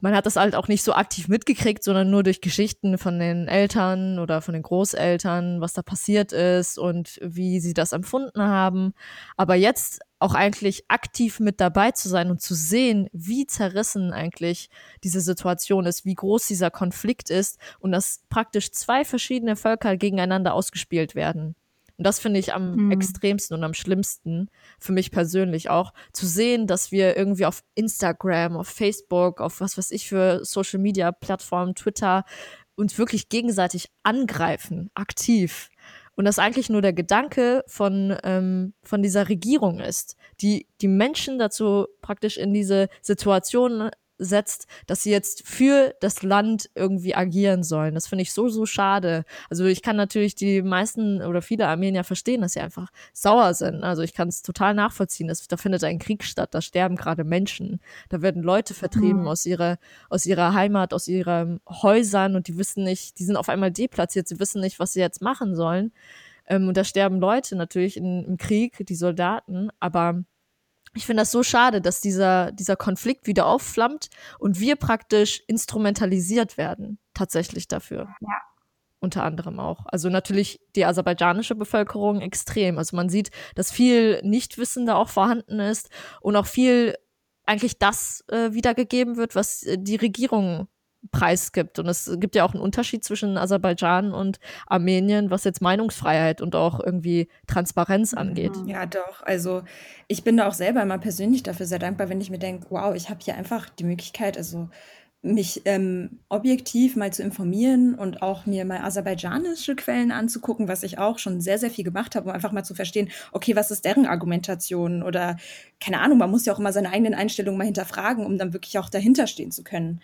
man hat das halt auch nicht so aktiv mitgekriegt, sondern nur durch Geschichten von den Eltern oder von den Großeltern, was da passiert ist und wie sie das empfunden haben. Aber jetzt auch eigentlich aktiv mit dabei zu sein und zu sehen, wie zerrissen eigentlich diese Situation ist, wie groß dieser Konflikt ist und dass praktisch zwei verschiedene Völker gegeneinander ausgespielt werden. Und das finde ich am hm. extremsten und am schlimmsten, für mich persönlich auch, zu sehen, dass wir irgendwie auf Instagram, auf Facebook, auf was weiß ich für Social Media Plattformen, Twitter, uns wirklich gegenseitig angreifen, aktiv. Und das eigentlich nur der Gedanke von, ähm, von dieser Regierung ist, die die Menschen dazu praktisch in diese Situation setzt, dass sie jetzt für das Land irgendwie agieren sollen. Das finde ich so, so schade. Also ich kann natürlich die meisten oder viele Armenier verstehen, dass sie einfach sauer sind. Also ich kann es total nachvollziehen. Das, da findet ein Krieg statt, da sterben gerade Menschen. Da werden Leute vertrieben mhm. aus, ihrer, aus ihrer Heimat, aus ihren Häusern und die wissen nicht, die sind auf einmal deplatziert, sie wissen nicht, was sie jetzt machen sollen. Ähm, und da sterben Leute natürlich in, im Krieg, die Soldaten, aber ich finde das so schade, dass dieser, dieser Konflikt wieder aufflammt und wir praktisch instrumentalisiert werden, tatsächlich dafür. Ja. Unter anderem auch. Also natürlich die aserbaidschanische Bevölkerung extrem. Also man sieht, dass viel Nichtwissen da auch vorhanden ist und auch viel eigentlich das äh, wiedergegeben wird, was äh, die Regierung preisgibt. Und es gibt ja auch einen Unterschied zwischen Aserbaidschan und Armenien, was jetzt Meinungsfreiheit und auch irgendwie Transparenz angeht. Mhm. Ja, doch. Also ich bin da auch selber immer persönlich dafür sehr dankbar, wenn ich mir denke, wow, ich habe hier einfach die Möglichkeit, also mich ähm, objektiv mal zu informieren und auch mir mal aserbaidschanische Quellen anzugucken, was ich auch schon sehr, sehr viel gemacht habe, um einfach mal zu verstehen, okay, was ist deren Argumentation oder keine Ahnung, man muss ja auch immer seine eigenen Einstellungen mal hinterfragen, um dann wirklich auch dahinter stehen zu können.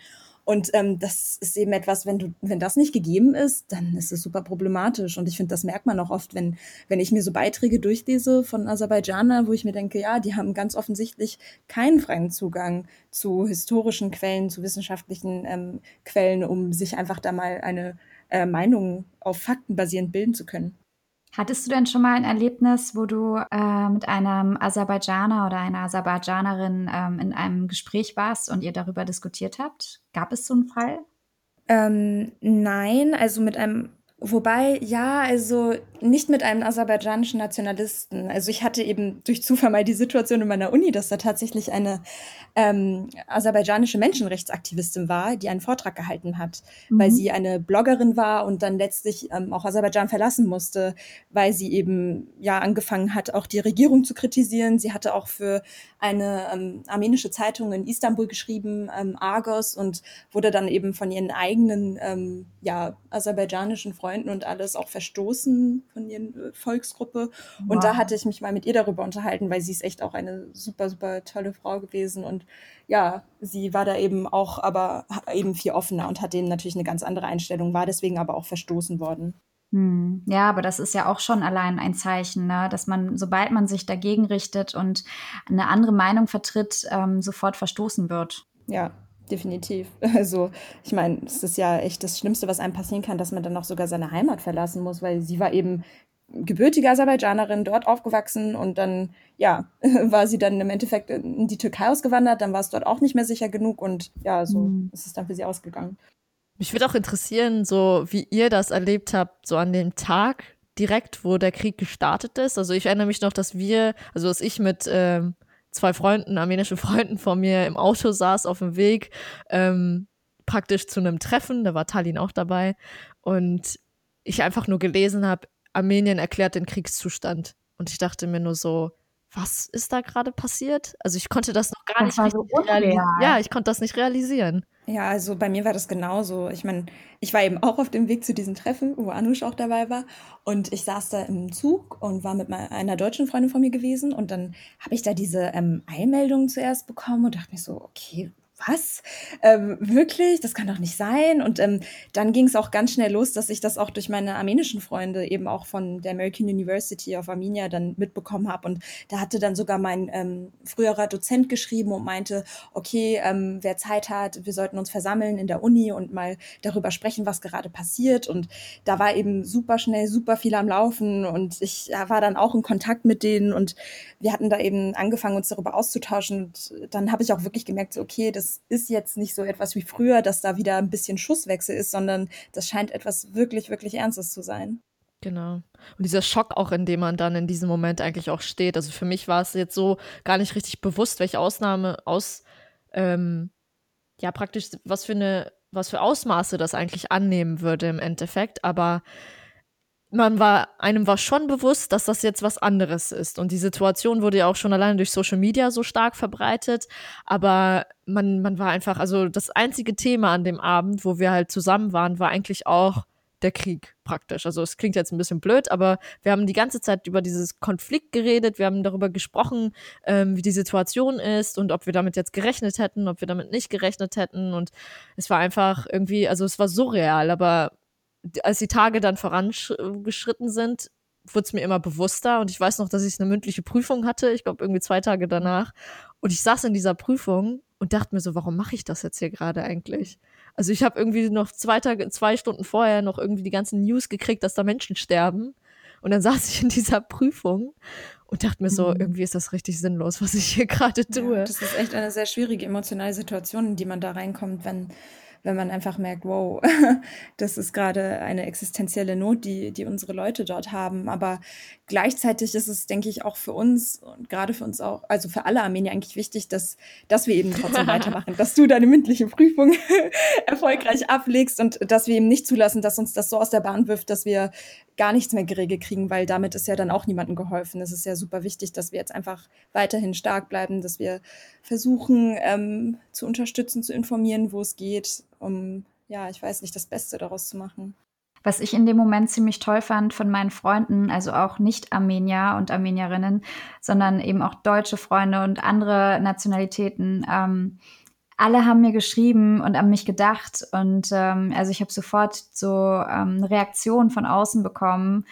Und ähm, das ist eben etwas, wenn du, wenn das nicht gegeben ist, dann ist es super problematisch. Und ich finde, das merkt man auch oft, wenn, wenn ich mir so Beiträge durchlese von Aserbaidschaner, wo ich mir denke, ja, die haben ganz offensichtlich keinen freien Zugang zu historischen Quellen, zu wissenschaftlichen ähm, Quellen, um sich einfach da mal eine äh, Meinung auf Fakten basierend bilden zu können. Hattest du denn schon mal ein Erlebnis, wo du äh, mit einem Aserbaidschaner oder einer Aserbaidschanerin ähm, in einem Gespräch warst und ihr darüber diskutiert habt? Gab es so einen Fall? Ähm, nein, also mit einem Wobei, ja, also nicht mit einem aserbaidschanischen Nationalisten. Also ich hatte eben durch Zufall mal die Situation in meiner Uni, dass da tatsächlich eine ähm, aserbaidschanische Menschenrechtsaktivistin war, die einen Vortrag gehalten hat, mhm. weil sie eine Bloggerin war und dann letztlich ähm, auch Aserbaidschan verlassen musste, weil sie eben ja angefangen hat, auch die Regierung zu kritisieren. Sie hatte auch für eine ähm, armenische Zeitung in Istanbul geschrieben, ähm, Argos, und wurde dann eben von ihren eigenen ähm, ja, aserbaidschanischen Freunden und alles auch verstoßen von ihren äh, Volksgruppe. Wow. Und da hatte ich mich mal mit ihr darüber unterhalten, weil sie ist echt auch eine super, super tolle Frau gewesen. Und ja, sie war da eben auch, aber eben viel offener und hat denen natürlich eine ganz andere Einstellung, war deswegen aber auch verstoßen worden. Hm. Ja, aber das ist ja auch schon allein ein Zeichen, ne? dass man, sobald man sich dagegen richtet und eine andere Meinung vertritt, ähm, sofort verstoßen wird. Ja, definitiv. Also, ich meine, es ist ja echt das Schlimmste, was einem passieren kann, dass man dann auch sogar seine Heimat verlassen muss, weil sie war eben gebürtige Aserbaidschanerin, dort aufgewachsen und dann, ja, war sie dann im Endeffekt in die Türkei ausgewandert, dann war es dort auch nicht mehr sicher genug und ja, so mhm. ist es dann für sie ausgegangen. Mich würde auch interessieren, so wie ihr das erlebt habt, so an dem Tag direkt, wo der Krieg gestartet ist. Also ich erinnere mich noch, dass wir, also dass ich mit ähm, zwei Freunden, armenischen Freunden von mir im Auto saß auf dem Weg, ähm, praktisch zu einem Treffen, da war Tallinn auch dabei. Und ich einfach nur gelesen habe, Armenien erklärt den Kriegszustand. Und ich dachte mir nur so, was ist da gerade passiert? Also ich konnte das noch gar das nicht so realisieren. Ja, ich konnte das nicht realisieren. Ja, also bei mir war das genauso. Ich meine, ich war eben auch auf dem Weg zu diesem Treffen, wo Anush auch dabei war. Und ich saß da im Zug und war mit einer deutschen Freundin von mir gewesen. Und dann habe ich da diese ähm, Eilmeldung zuerst bekommen und dachte mir so, okay, was? Ähm, wirklich? Das kann doch nicht sein. Und ähm, dann ging es auch ganz schnell los, dass ich das auch durch meine armenischen Freunde eben auch von der American University of Armenia dann mitbekommen habe. Und da hatte dann sogar mein ähm, früherer Dozent geschrieben und meinte, okay, ähm, wer Zeit hat, wir sollten uns versammeln in der Uni und mal darüber sprechen, was gerade passiert. Und da war eben super schnell super viel am Laufen und ich war dann auch in Kontakt mit denen und wir hatten da eben angefangen, uns darüber auszutauschen. Und dann habe ich auch wirklich gemerkt, so, okay, das das ist jetzt nicht so etwas wie früher, dass da wieder ein bisschen Schusswechsel ist, sondern das scheint etwas wirklich, wirklich Ernstes zu sein. Genau. Und dieser Schock auch, in dem man dann in diesem Moment eigentlich auch steht. Also für mich war es jetzt so gar nicht richtig bewusst, welche Ausnahme aus, ähm, ja, praktisch, was für eine, was für Ausmaße das eigentlich annehmen würde im Endeffekt. Aber man war, einem war schon bewusst, dass das jetzt was anderes ist. Und die Situation wurde ja auch schon alleine durch Social Media so stark verbreitet. Aber man, man war einfach, also das einzige Thema an dem Abend, wo wir halt zusammen waren, war eigentlich auch der Krieg praktisch. Also es klingt jetzt ein bisschen blöd, aber wir haben die ganze Zeit über dieses Konflikt geredet, wir haben darüber gesprochen, ähm, wie die Situation ist und ob wir damit jetzt gerechnet hätten, ob wir damit nicht gerechnet hätten. Und es war einfach irgendwie, also es war surreal, aber als die Tage dann vorangeschritten sind, wurde es mir immer bewusster und ich weiß noch, dass ich eine mündliche Prüfung hatte, ich glaube irgendwie zwei Tage danach. Und ich saß in dieser Prüfung und dachte mir so, warum mache ich das jetzt hier gerade eigentlich? Also ich habe irgendwie noch zwei Tage, zwei Stunden vorher noch irgendwie die ganzen News gekriegt, dass da Menschen sterben. Und dann saß ich in dieser Prüfung und dachte mir so, mhm. irgendwie ist das richtig sinnlos, was ich hier gerade tue. Ja, das ist echt eine sehr schwierige emotionale Situation, in die man da reinkommt, wenn wenn man einfach merkt, wow, das ist gerade eine existenzielle Not, die, die unsere Leute dort haben. Aber gleichzeitig ist es, denke ich, auch für uns und gerade für uns auch, also für alle Armenier eigentlich wichtig, dass, dass wir eben trotzdem weitermachen, dass du deine mündliche Prüfung erfolgreich ablegst und dass wir eben nicht zulassen, dass uns das so aus der Bahn wirft, dass wir gar nichts mehr geregelt kriegen, weil damit ist ja dann auch niemandem geholfen. Es ist ja super wichtig, dass wir jetzt einfach weiterhin stark bleiben, dass wir versuchen ähm, zu unterstützen, zu informieren, wo es geht, um, ja, ich weiß nicht, das Beste daraus zu machen. Was ich in dem Moment ziemlich toll fand von meinen Freunden, also auch nicht Armenier und Armenierinnen, sondern eben auch deutsche Freunde und andere Nationalitäten, ähm, alle haben mir geschrieben und an mich gedacht. Und ähm, also ich habe sofort so ähm, Reaktion von außen bekommen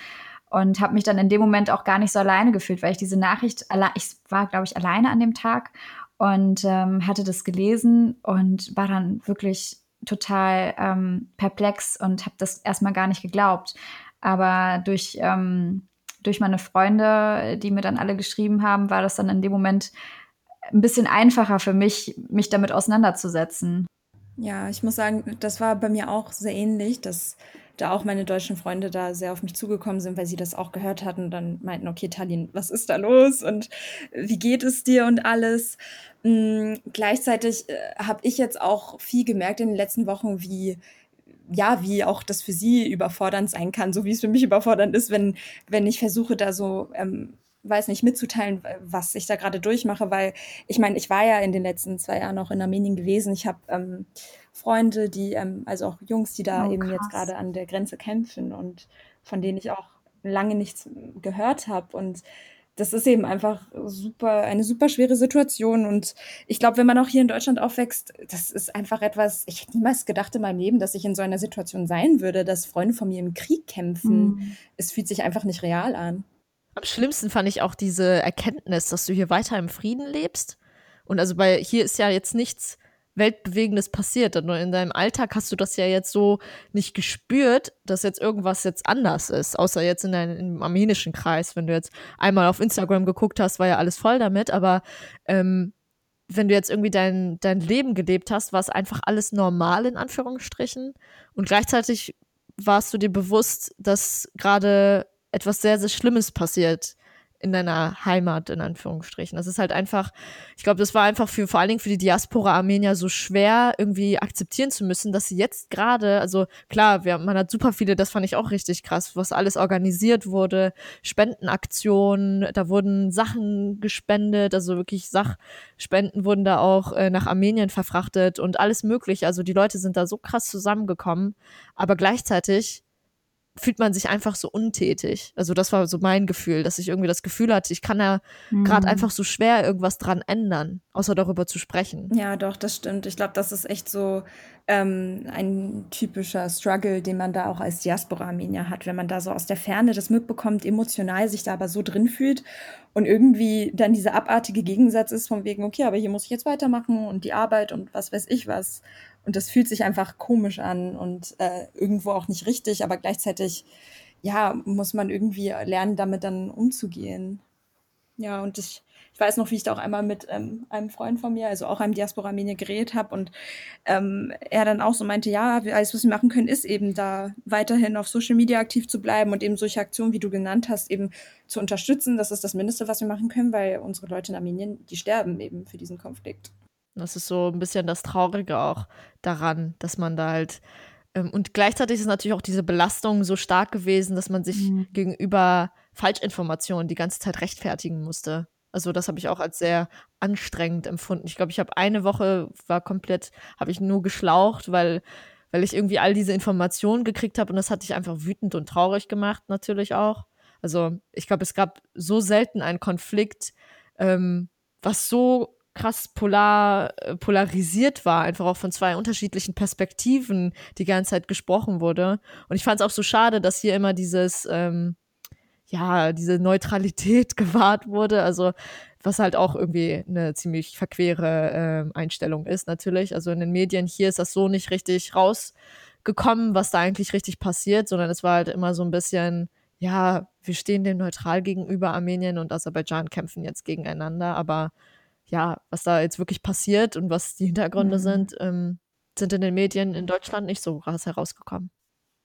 und habe mich dann in dem Moment auch gar nicht so alleine gefühlt, weil ich diese Nachricht, ich war, glaube ich, alleine an dem Tag und ähm, hatte das gelesen und war dann wirklich total ähm, perplex und habe das erstmal gar nicht geglaubt. Aber durch, ähm, durch meine Freunde, die mir dann alle geschrieben haben, war das dann in dem Moment ein bisschen einfacher für mich, mich damit auseinanderzusetzen. Ja, ich muss sagen, das war bei mir auch sehr ähnlich, dass da auch meine deutschen Freunde da sehr auf mich zugekommen sind, weil sie das auch gehört hatten und dann meinten, okay, Tallinn, was ist da los und wie geht es dir und alles. Mhm, gleichzeitig äh, habe ich jetzt auch viel gemerkt in den letzten Wochen, wie ja, wie auch das für sie überfordernd sein kann, so wie es für mich überfordernd ist, wenn, wenn ich versuche, da so ähm, weiß nicht, mitzuteilen, was ich da gerade durchmache, weil ich meine, ich war ja in den letzten zwei Jahren auch in Armenien gewesen. Ich habe ähm, Freunde, die, ähm, also auch Jungs, die da oh, eben jetzt gerade an der Grenze kämpfen und von denen ich auch lange nichts gehört habe. Und das ist eben einfach super, eine super schwere Situation. Und ich glaube, wenn man auch hier in Deutschland aufwächst, das ist einfach etwas, ich hätte niemals gedacht in meinem Leben, dass ich in so einer Situation sein würde, dass Freunde von mir im Krieg kämpfen. Mhm. Es fühlt sich einfach nicht real an. Am schlimmsten fand ich auch diese Erkenntnis, dass du hier weiter im Frieden lebst. Und also bei hier ist ja jetzt nichts Weltbewegendes passiert. Und in deinem Alltag hast du das ja jetzt so nicht gespürt, dass jetzt irgendwas jetzt anders ist, außer jetzt in deinem armenischen Kreis. Wenn du jetzt einmal auf Instagram geguckt hast, war ja alles voll damit. Aber ähm, wenn du jetzt irgendwie dein, dein Leben gelebt hast, war es einfach alles normal in Anführungsstrichen. Und gleichzeitig warst du dir bewusst, dass gerade etwas sehr, sehr Schlimmes passiert in deiner Heimat, in Anführungsstrichen. Das ist halt einfach, ich glaube, das war einfach für, vor allen Dingen für die Diaspora Armenier so schwer, irgendwie akzeptieren zu müssen, dass sie jetzt gerade, also klar, wir, man hat super viele, das fand ich auch richtig krass, was alles organisiert wurde, Spendenaktionen, da wurden Sachen gespendet, also wirklich Sachspenden wurden da auch äh, nach Armenien verfrachtet und alles mögliche. Also die Leute sind da so krass zusammengekommen, aber gleichzeitig fühlt man sich einfach so untätig. Also das war so mein Gefühl, dass ich irgendwie das Gefühl hatte, ich kann ja mhm. gerade einfach so schwer irgendwas dran ändern, außer darüber zu sprechen. Ja, doch, das stimmt. Ich glaube, das ist echt so ähm, ein typischer Struggle, den man da auch als Diaspora-Armenier hat, wenn man da so aus der Ferne das mitbekommt, emotional sich da aber so drin fühlt und irgendwie dann dieser abartige Gegensatz ist von wegen, okay, aber hier muss ich jetzt weitermachen und die Arbeit und was weiß ich was. Und das fühlt sich einfach komisch an und äh, irgendwo auch nicht richtig, aber gleichzeitig, ja, muss man irgendwie lernen, damit dann umzugehen. Ja, und ich, ich weiß noch, wie ich da auch einmal mit ähm, einem Freund von mir, also auch einem Diaspora Armenier, geredet habe und ähm, er dann auch so meinte, ja, alles, was wir machen können, ist eben da weiterhin auf Social Media aktiv zu bleiben und eben solche Aktionen, wie du genannt hast, eben zu unterstützen. Das ist das Mindeste, was wir machen können, weil unsere Leute in Armenien, die sterben eben für diesen Konflikt. Das ist so ein bisschen das Traurige auch daran, dass man da halt ähm, und gleichzeitig ist natürlich auch diese Belastung so stark gewesen, dass man sich mhm. gegenüber Falschinformationen die ganze Zeit rechtfertigen musste. Also das habe ich auch als sehr anstrengend empfunden. Ich glaube, ich habe eine Woche war komplett, habe ich nur geschlaucht, weil weil ich irgendwie all diese Informationen gekriegt habe und das hat dich einfach wütend und traurig gemacht, natürlich auch. Also ich glaube, es gab so selten einen Konflikt, ähm, was so krass polar, äh, polarisiert war, einfach auch von zwei unterschiedlichen Perspektiven die ganze Zeit gesprochen wurde. Und ich fand es auch so schade, dass hier immer dieses, ähm, ja, diese Neutralität gewahrt wurde. Also was halt auch irgendwie eine ziemlich verquere äh, Einstellung ist, natürlich. Also in den Medien hier ist das so nicht richtig rausgekommen, was da eigentlich richtig passiert, sondern es war halt immer so ein bisschen, ja, wir stehen dem neutral gegenüber, Armenien und Aserbaidschan kämpfen jetzt gegeneinander, aber ja, was da jetzt wirklich passiert und was die Hintergründe mhm. sind, ähm, sind in den Medien in Deutschland nicht so krass herausgekommen.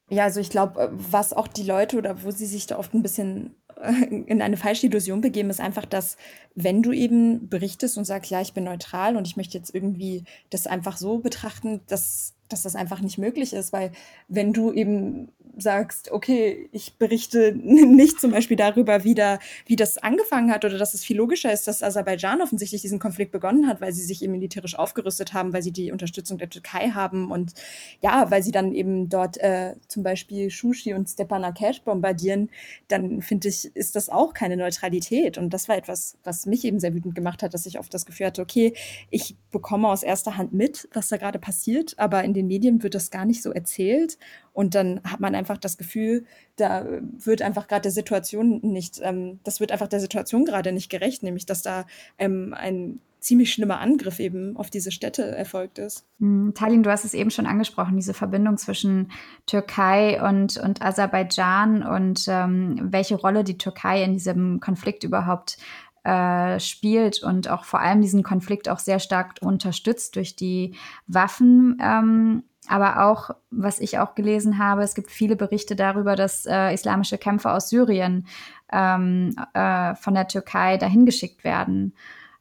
Ja, also ich glaube, äh, was auch die Leute oder wo sie sich da oft ein bisschen äh, in eine falsche Illusion begeben, ist einfach, dass wenn du eben berichtest und sagst, ja, ich bin neutral und ich möchte jetzt irgendwie das einfach so betrachten, dass, dass das einfach nicht möglich ist, weil wenn du eben sagst, okay, ich berichte nicht zum Beispiel darüber, wie, da, wie das angefangen hat oder dass es viel logischer ist, dass Aserbaidschan offensichtlich diesen Konflikt begonnen hat, weil sie sich eben militärisch aufgerüstet haben, weil sie die Unterstützung der Türkei haben und ja, weil sie dann eben dort äh, zum Beispiel Shushi und Stepanakert bombardieren, dann finde ich, ist das auch keine Neutralität. Und das war etwas, was mich eben sehr wütend gemacht hat, dass ich oft das Gefühl hatte, okay, ich bekomme aus erster Hand mit, was da gerade passiert, aber in den Medien wird das gar nicht so erzählt. Und dann hat man einfach das Gefühl, da wird einfach gerade der Situation nicht, ähm, das wird einfach der Situation gerade nicht gerecht, nämlich dass da ähm, ein ziemlich schlimmer Angriff eben auf diese Städte erfolgt ist. Mhm. Talin, du hast es eben schon angesprochen, diese Verbindung zwischen Türkei und, und Aserbaidschan und ähm, welche Rolle die Türkei in diesem Konflikt überhaupt äh, spielt und auch vor allem diesen Konflikt auch sehr stark unterstützt durch die Waffen. Ähm, aber auch, was ich auch gelesen habe, es gibt viele Berichte darüber, dass äh, islamische Kämpfer aus Syrien ähm, äh, von der Türkei dahin geschickt werden.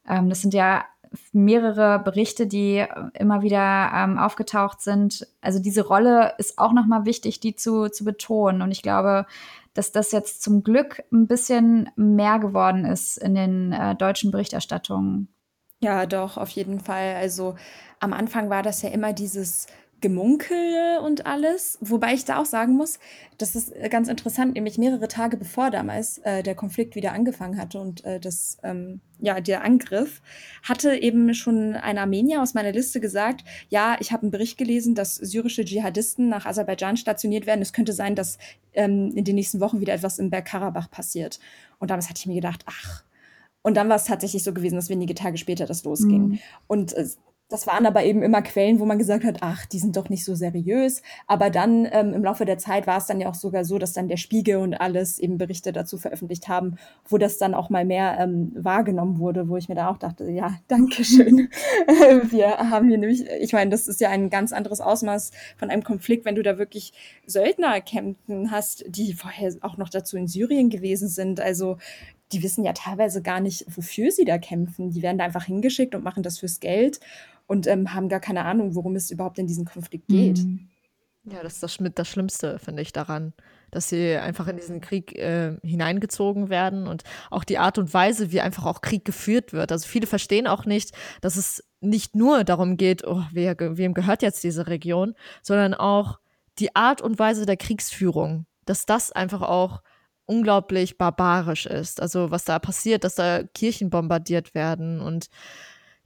Ähm, das sind ja mehrere Berichte, die immer wieder ähm, aufgetaucht sind. Also diese Rolle ist auch nochmal wichtig, die zu, zu betonen. Und ich glaube, dass das jetzt zum Glück ein bisschen mehr geworden ist in den äh, deutschen Berichterstattungen. Ja, doch, auf jeden Fall. Also am Anfang war das ja immer dieses Gemunkel und alles. Wobei ich da auch sagen muss, das ist äh, ganz interessant, nämlich mehrere Tage bevor damals äh, der Konflikt wieder angefangen hatte und äh, das, ähm, ja, der Angriff, hatte eben schon ein Armenier aus meiner Liste gesagt, ja, ich habe einen Bericht gelesen, dass syrische Dschihadisten nach Aserbaidschan stationiert werden. Es könnte sein, dass ähm, in den nächsten Wochen wieder etwas im Bergkarabach passiert. Und damals hatte ich mir gedacht, ach, und dann war es tatsächlich so gewesen, dass wenige Tage später das losging. Mhm. Und äh, das waren aber eben immer Quellen, wo man gesagt hat, ach, die sind doch nicht so seriös. Aber dann ähm, im Laufe der Zeit war es dann ja auch sogar so, dass dann der Spiegel und alles eben Berichte dazu veröffentlicht haben, wo das dann auch mal mehr ähm, wahrgenommen wurde, wo ich mir da auch dachte, ja, danke schön. Wir haben hier nämlich, ich meine, das ist ja ein ganz anderes Ausmaß von einem Konflikt, wenn du da wirklich Söldnerkämpfen hast, die vorher auch noch dazu in Syrien gewesen sind. Also die wissen ja teilweise gar nicht, wofür sie da kämpfen. Die werden da einfach hingeschickt und machen das fürs Geld und ähm, haben gar keine Ahnung, worum es überhaupt in diesem Konflikt geht. Mhm. Ja, das ist das, das Schlimmste, finde ich, daran, dass sie einfach in diesen Krieg äh, hineingezogen werden und auch die Art und Weise, wie einfach auch Krieg geführt wird. Also viele verstehen auch nicht, dass es nicht nur darum geht, oh, wer, wem gehört jetzt diese Region, sondern auch die Art und Weise der Kriegsführung, dass das einfach auch unglaublich barbarisch ist. Also was da passiert, dass da Kirchen bombardiert werden und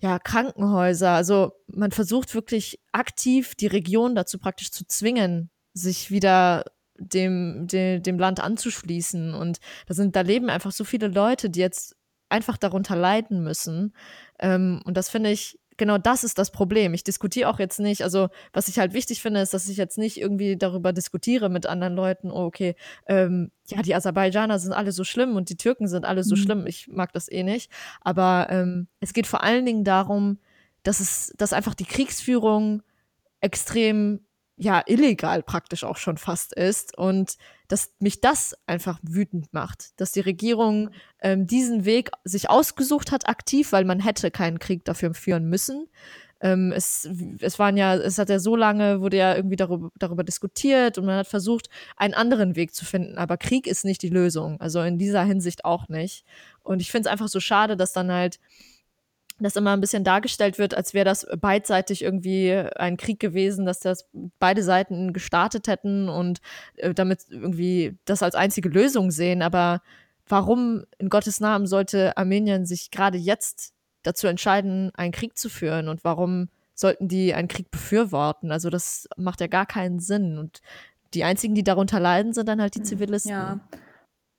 ja, Krankenhäuser. Also man versucht wirklich aktiv die Region dazu praktisch zu zwingen, sich wieder dem, dem, dem Land anzuschließen. Und da sind, da leben einfach so viele Leute, die jetzt einfach darunter leiden müssen. Ähm, und das finde ich genau das ist das Problem. Ich diskutiere auch jetzt nicht, also was ich halt wichtig finde, ist, dass ich jetzt nicht irgendwie darüber diskutiere mit anderen Leuten, oh, okay, ähm, ja, die Aserbaidschaner sind alle so schlimm und die Türken sind alle so mhm. schlimm. Ich mag das eh nicht. Aber ähm, es geht vor allen Dingen darum, dass es, dass einfach die Kriegsführung extrem ja illegal praktisch auch schon fast ist und dass mich das einfach wütend macht, dass die Regierung ähm, diesen Weg sich ausgesucht hat aktiv, weil man hätte keinen Krieg dafür führen müssen. Ähm, es, es waren ja, es hat ja so lange, wurde ja irgendwie darüber, darüber diskutiert und man hat versucht, einen anderen Weg zu finden. Aber Krieg ist nicht die Lösung. Also in dieser Hinsicht auch nicht. Und ich finde es einfach so schade, dass dann halt dass immer ein bisschen dargestellt wird, als wäre das beidseitig irgendwie ein Krieg gewesen, dass das beide Seiten gestartet hätten und äh, damit irgendwie das als einzige Lösung sehen. Aber warum in Gottes Namen sollte Armenien sich gerade jetzt dazu entscheiden, einen Krieg zu führen und warum sollten die einen Krieg befürworten? Also das macht ja gar keinen Sinn. Und die einzigen, die darunter leiden, sind dann halt die hm, Zivilisten. Ja.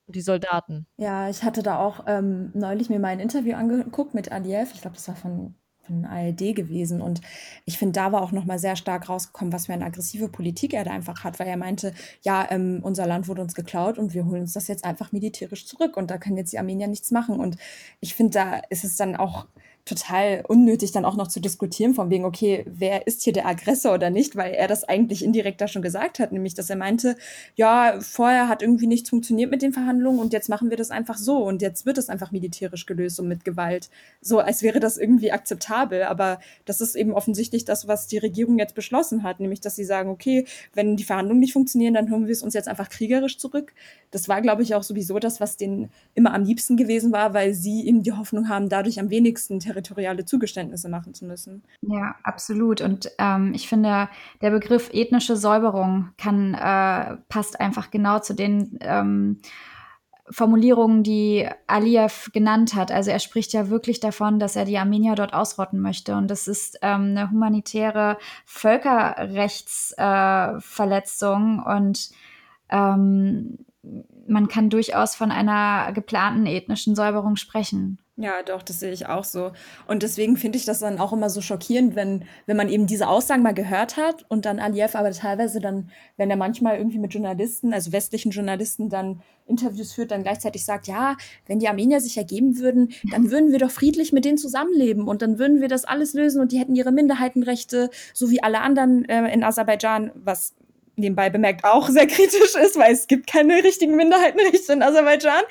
Die Soldaten. Ja, ich hatte da auch ähm, neulich mir mal ein Interview angeguckt mit Aliyev. Ich glaube, das war von, von ARD gewesen. Und ich finde, da war auch nochmal sehr stark rausgekommen, was für eine aggressive Politik er da einfach hat, weil er meinte, ja, ähm, unser Land wurde uns geklaut und wir holen uns das jetzt einfach militärisch zurück und da können jetzt die Armenier nichts machen. Und ich finde, da ist es dann auch total unnötig dann auch noch zu diskutieren von wegen, okay, wer ist hier der Aggressor oder nicht, weil er das eigentlich indirekt da schon gesagt hat, nämlich, dass er meinte, ja, vorher hat irgendwie nichts funktioniert mit den Verhandlungen und jetzt machen wir das einfach so und jetzt wird es einfach militärisch gelöst und mit Gewalt. So, als wäre das irgendwie akzeptabel, aber das ist eben offensichtlich das, was die Regierung jetzt beschlossen hat, nämlich, dass sie sagen, okay, wenn die Verhandlungen nicht funktionieren, dann holen wir es uns jetzt einfach kriegerisch zurück. Das war, glaube ich, auch sowieso das, was denen immer am liebsten gewesen war, weil sie eben die Hoffnung haben, dadurch am wenigsten territoriale Zugeständnisse machen zu müssen. Ja, absolut. Und ähm, ich finde, der Begriff ethnische Säuberung kann, äh, passt einfach genau zu den ähm, Formulierungen, die Aliyev genannt hat. Also er spricht ja wirklich davon, dass er die Armenier dort ausrotten möchte. Und das ist ähm, eine humanitäre Völkerrechtsverletzung. Äh, und ähm, man kann durchaus von einer geplanten ethnischen Säuberung sprechen. Ja, doch, das sehe ich auch so. Und deswegen finde ich das dann auch immer so schockierend, wenn, wenn man eben diese Aussagen mal gehört hat und dann Aliyev aber teilweise dann, wenn er manchmal irgendwie mit Journalisten, also westlichen Journalisten dann Interviews führt, dann gleichzeitig sagt, ja, wenn die Armenier sich ergeben würden, dann würden wir doch friedlich mit denen zusammenleben und dann würden wir das alles lösen und die hätten ihre Minderheitenrechte, so wie alle anderen äh, in Aserbaidschan, was nebenbei bemerkt auch sehr kritisch ist, weil es gibt keine richtigen Minderheitenrechte in Aserbaidschan.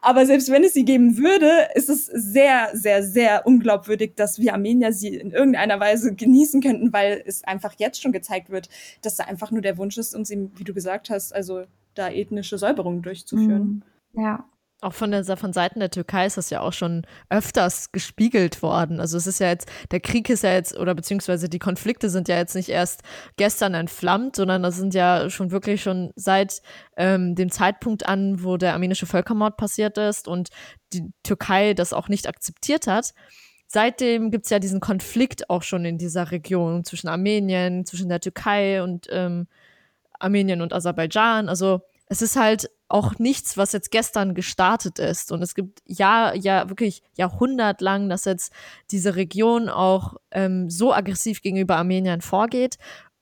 Aber selbst wenn es sie geben würde, ist es sehr, sehr, sehr unglaubwürdig, dass wir Armenier sie in irgendeiner Weise genießen könnten, weil es einfach jetzt schon gezeigt wird, dass da einfach nur der Wunsch ist, uns eben, wie du gesagt hast, also da ethnische Säuberungen durchzuführen. Mhm. Ja. Auch von, der, von Seiten der Türkei ist das ja auch schon öfters gespiegelt worden. Also es ist ja jetzt, der Krieg ist ja jetzt, oder beziehungsweise die Konflikte sind ja jetzt nicht erst gestern entflammt, sondern das sind ja schon wirklich schon seit ähm, dem Zeitpunkt an, wo der armenische Völkermord passiert ist und die Türkei das auch nicht akzeptiert hat. Seitdem gibt es ja diesen Konflikt auch schon in dieser Region zwischen Armenien, zwischen der Türkei und ähm, Armenien und Aserbaidschan. Also es ist halt auch nichts, was jetzt gestern gestartet ist. Und es gibt ja, ja wirklich jahrhundertlang, dass jetzt diese Region auch ähm, so aggressiv gegenüber Armeniern vorgeht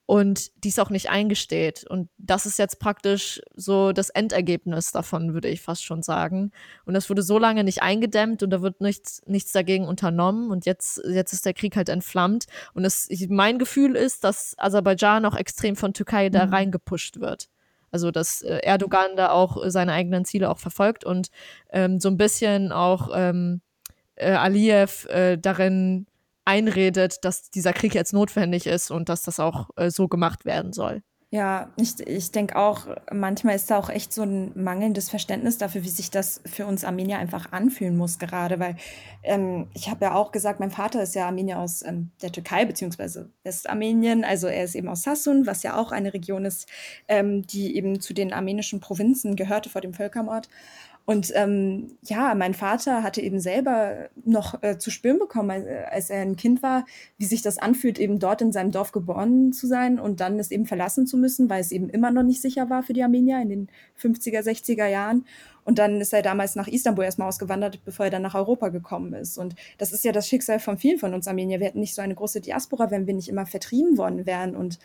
und dies auch nicht eingesteht. Und das ist jetzt praktisch so das Endergebnis davon, würde ich fast schon sagen. Und das wurde so lange nicht eingedämmt und da wird nichts, nichts dagegen unternommen. Und jetzt, jetzt ist der Krieg halt entflammt. Und es, mein Gefühl ist, dass Aserbaidschan auch extrem von Türkei da mhm. reingepusht wird. Also dass äh, Erdogan da auch seine eigenen Ziele auch verfolgt und ähm, so ein bisschen auch ähm, äh, Aliyev äh, darin einredet, dass dieser Krieg jetzt notwendig ist und dass das auch äh, so gemacht werden soll. Ja, ich, ich denke auch, manchmal ist da auch echt so ein mangelndes Verständnis dafür, wie sich das für uns Armenier einfach anfühlen muss gerade, weil ähm, ich habe ja auch gesagt, mein Vater ist ja Armenier aus ähm, der Türkei beziehungsweise Westarmenien, also er ist eben aus Sassun, was ja auch eine Region ist, ähm, die eben zu den armenischen Provinzen gehörte vor dem Völkermord. Und ähm, ja, mein Vater hatte eben selber noch äh, zu spüren bekommen, als, als, er ein Kind war, wie sich das anfühlt, eben dort in seinem Dorf geboren zu sein und dann es eben verlassen zu müssen, weil es eben immer noch nicht sicher war für die Armenier in den 50er, 60er Jahren. Und dann ist er damals nach Istanbul erstmal ausgewandert, bevor er dann nach Europa gekommen ist. Und das ist ja das Schicksal von vielen von uns Armenier. Wir hätten nicht so eine große Diaspora, wenn wir nicht immer vertrieben worden wären. Und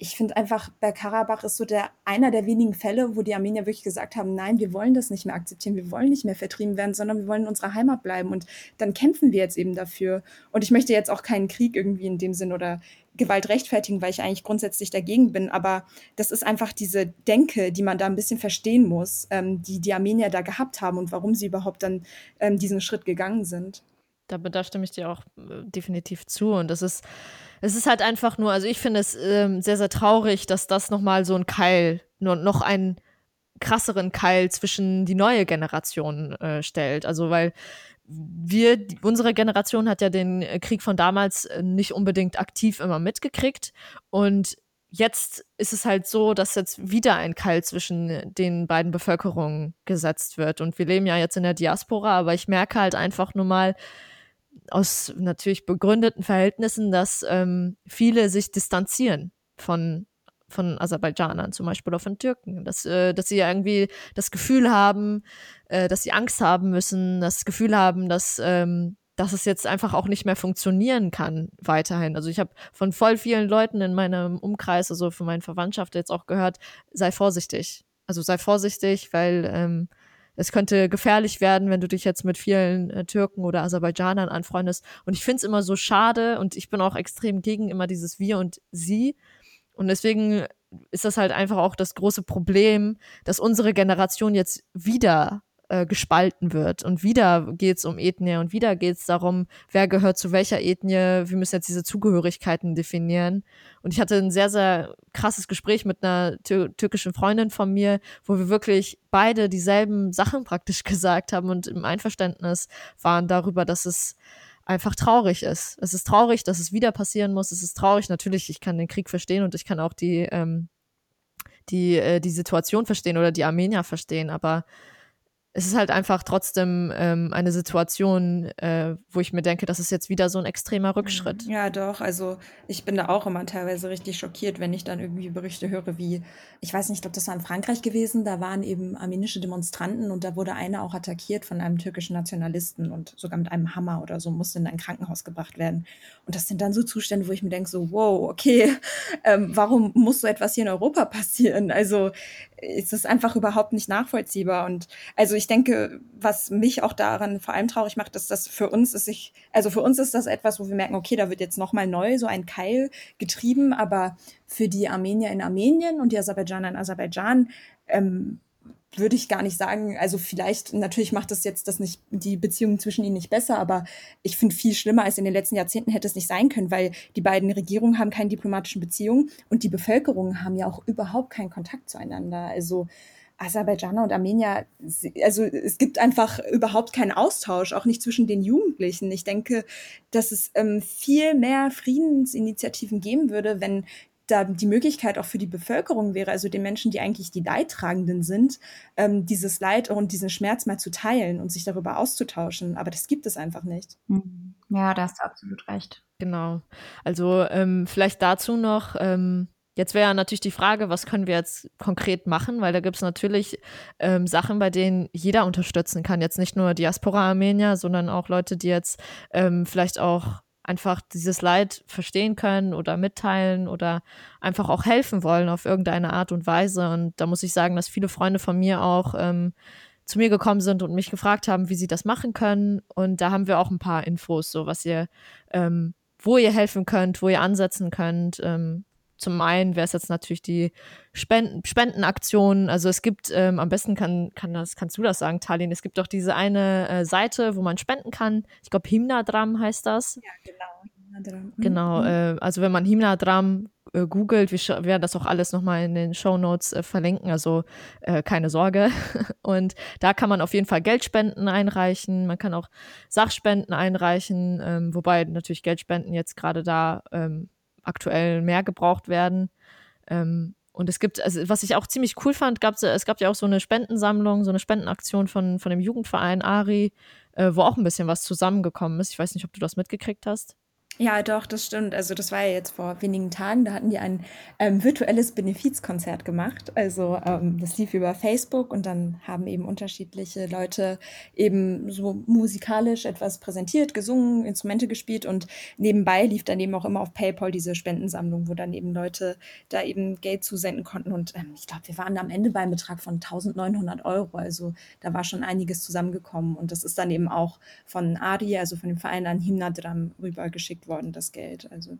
ich finde einfach, Bergkarabach ist so der einer der wenigen Fälle, wo die Armenier wirklich gesagt haben, nein, wir wollen das nicht mehr akzeptieren, wir wollen nicht mehr vertrieben werden, sondern wir wollen in unserer Heimat bleiben. Und dann kämpfen wir jetzt eben dafür. Und ich möchte jetzt auch keinen Krieg irgendwie in dem Sinn oder Gewalt rechtfertigen, weil ich eigentlich grundsätzlich dagegen bin. Aber das ist einfach diese Denke, die man da ein bisschen verstehen muss, ähm, die die Armenier da gehabt haben und warum sie überhaupt dann ähm, diesen Schritt gegangen sind. Da, da stimme ich dir auch äh, definitiv zu. Und das ist es ist halt einfach nur, also ich finde es ähm, sehr, sehr traurig, dass das nochmal so ein Keil, nur noch ein krasseren Keil zwischen die neue Generation äh, stellt. Also weil wir, unsere Generation hat ja den Krieg von damals äh, nicht unbedingt aktiv immer mitgekriegt. Und jetzt ist es halt so, dass jetzt wieder ein Keil zwischen den beiden Bevölkerungen gesetzt wird. Und wir leben ja jetzt in der Diaspora, aber ich merke halt einfach nur mal aus natürlich begründeten Verhältnissen, dass ähm, viele sich distanzieren von von Aserbaidschanern zum Beispiel oder von Türken, dass, äh, dass sie irgendwie das Gefühl haben, äh, dass sie Angst haben müssen, das Gefühl haben, dass, ähm, dass es jetzt einfach auch nicht mehr funktionieren kann weiterhin. Also ich habe von voll vielen Leuten in meinem Umkreis, also von meinen Verwandtschaft jetzt auch gehört, sei vorsichtig. Also sei vorsichtig, weil ähm, es könnte gefährlich werden, wenn du dich jetzt mit vielen äh, Türken oder Aserbaidschanern anfreundest. Und ich finde es immer so schade und ich bin auch extrem gegen immer dieses Wir und Sie, und deswegen ist das halt einfach auch das große Problem, dass unsere Generation jetzt wieder äh, gespalten wird. Und wieder geht es um Ethnie und wieder geht es darum, wer gehört zu welcher Ethnie. Wir müssen jetzt diese Zugehörigkeiten definieren. Und ich hatte ein sehr, sehr krasses Gespräch mit einer tür türkischen Freundin von mir, wo wir wirklich beide dieselben Sachen praktisch gesagt haben und im Einverständnis waren darüber, dass es einfach traurig ist. Es ist traurig, dass es wieder passieren muss. Es ist traurig, natürlich, ich kann den Krieg verstehen und ich kann auch die, ähm, die, äh, die Situation verstehen oder die Armenier verstehen, aber es ist halt einfach trotzdem ähm, eine Situation, äh, wo ich mir denke, das ist jetzt wieder so ein extremer Rückschritt. Mhm. Ja, doch. Also ich bin da auch immer teilweise richtig schockiert, wenn ich dann irgendwie Berichte höre, wie, ich weiß nicht, ich glaube, das war in Frankreich gewesen, da waren eben armenische Demonstranten und da wurde einer auch attackiert von einem türkischen Nationalisten und sogar mit einem Hammer oder so musste in ein Krankenhaus gebracht werden. Und das sind dann so Zustände, wo ich mir denke, so, wow, okay, ähm, warum muss so etwas hier in Europa passieren? Also ist es einfach überhaupt nicht nachvollziehbar. Und also ich denke, was mich auch daran vor allem traurig macht, ist, dass für uns ist sich, also für uns ist das etwas, wo wir merken, okay, da wird jetzt nochmal neu so ein Keil getrieben, aber für die Armenier in Armenien und die Aserbaidschaner in Aserbaidschan ähm, würde ich gar nicht sagen, also vielleicht, natürlich macht das jetzt das nicht, die Beziehung zwischen ihnen nicht besser, aber ich finde viel schlimmer als in den letzten Jahrzehnten hätte es nicht sein können, weil die beiden Regierungen haben keine diplomatischen Beziehungen und die Bevölkerungen haben ja auch überhaupt keinen Kontakt zueinander. Also Aserbaidschaner und Armenier, also es gibt einfach überhaupt keinen Austausch, auch nicht zwischen den Jugendlichen. Ich denke, dass es ähm, viel mehr Friedensinitiativen geben würde, wenn da die Möglichkeit auch für die Bevölkerung wäre, also den Menschen, die eigentlich die Leidtragenden sind, ähm, dieses Leid und diesen Schmerz mal zu teilen und sich darüber auszutauschen. Aber das gibt es einfach nicht. Mhm. Ja, da hast du absolut recht. Genau. Also ähm, vielleicht dazu noch. Ähm Jetzt wäre natürlich die Frage, was können wir jetzt konkret machen, weil da gibt es natürlich ähm, Sachen, bei denen jeder unterstützen kann. Jetzt nicht nur Diaspora-Armenier, sondern auch Leute, die jetzt ähm, vielleicht auch einfach dieses Leid verstehen können oder mitteilen oder einfach auch helfen wollen auf irgendeine Art und Weise. Und da muss ich sagen, dass viele Freunde von mir auch ähm, zu mir gekommen sind und mich gefragt haben, wie sie das machen können. Und da haben wir auch ein paar Infos, so was ihr, ähm, wo ihr helfen könnt, wo ihr ansetzen könnt. Ähm, zum einen wäre es jetzt natürlich die Spenden, Spendenaktion. Also es gibt, ähm, am besten kann, kann das, kannst du das sagen, Talin, es gibt doch diese eine äh, Seite, wo man spenden kann. Ich glaube, Himnadram heißt das. Ja, genau. Himnadram. Genau, mhm. äh, also wenn man Himnadram äh, googelt, wir werden das auch alles nochmal in den Show Notes äh, verlinken, also äh, keine Sorge. Und da kann man auf jeden Fall Geldspenden einreichen, man kann auch Sachspenden einreichen, ähm, wobei natürlich Geldspenden jetzt gerade da ähm, aktuell mehr gebraucht werden. Ähm, und es gibt, also was ich auch ziemlich cool fand, gab es gab ja auch so eine Spendensammlung, so eine Spendenaktion von, von dem Jugendverein Ari, äh, wo auch ein bisschen was zusammengekommen ist. Ich weiß nicht, ob du das mitgekriegt hast. Ja, doch, das stimmt. Also das war ja jetzt vor wenigen Tagen, da hatten die ein ähm, virtuelles Benefizkonzert gemacht. Also ähm, das lief über Facebook und dann haben eben unterschiedliche Leute eben so musikalisch etwas präsentiert, gesungen, Instrumente gespielt und nebenbei lief dann eben auch immer auf PayPal diese Spendensammlung, wo dann eben Leute da eben Geld zusenden konnten. Und ähm, ich glaube, wir waren am Ende beim Betrag von 1900 Euro. Also da war schon einiges zusammengekommen und das ist dann eben auch von Adi, also von dem Verein an Himnadram rübergeschickt worden, das Geld. Also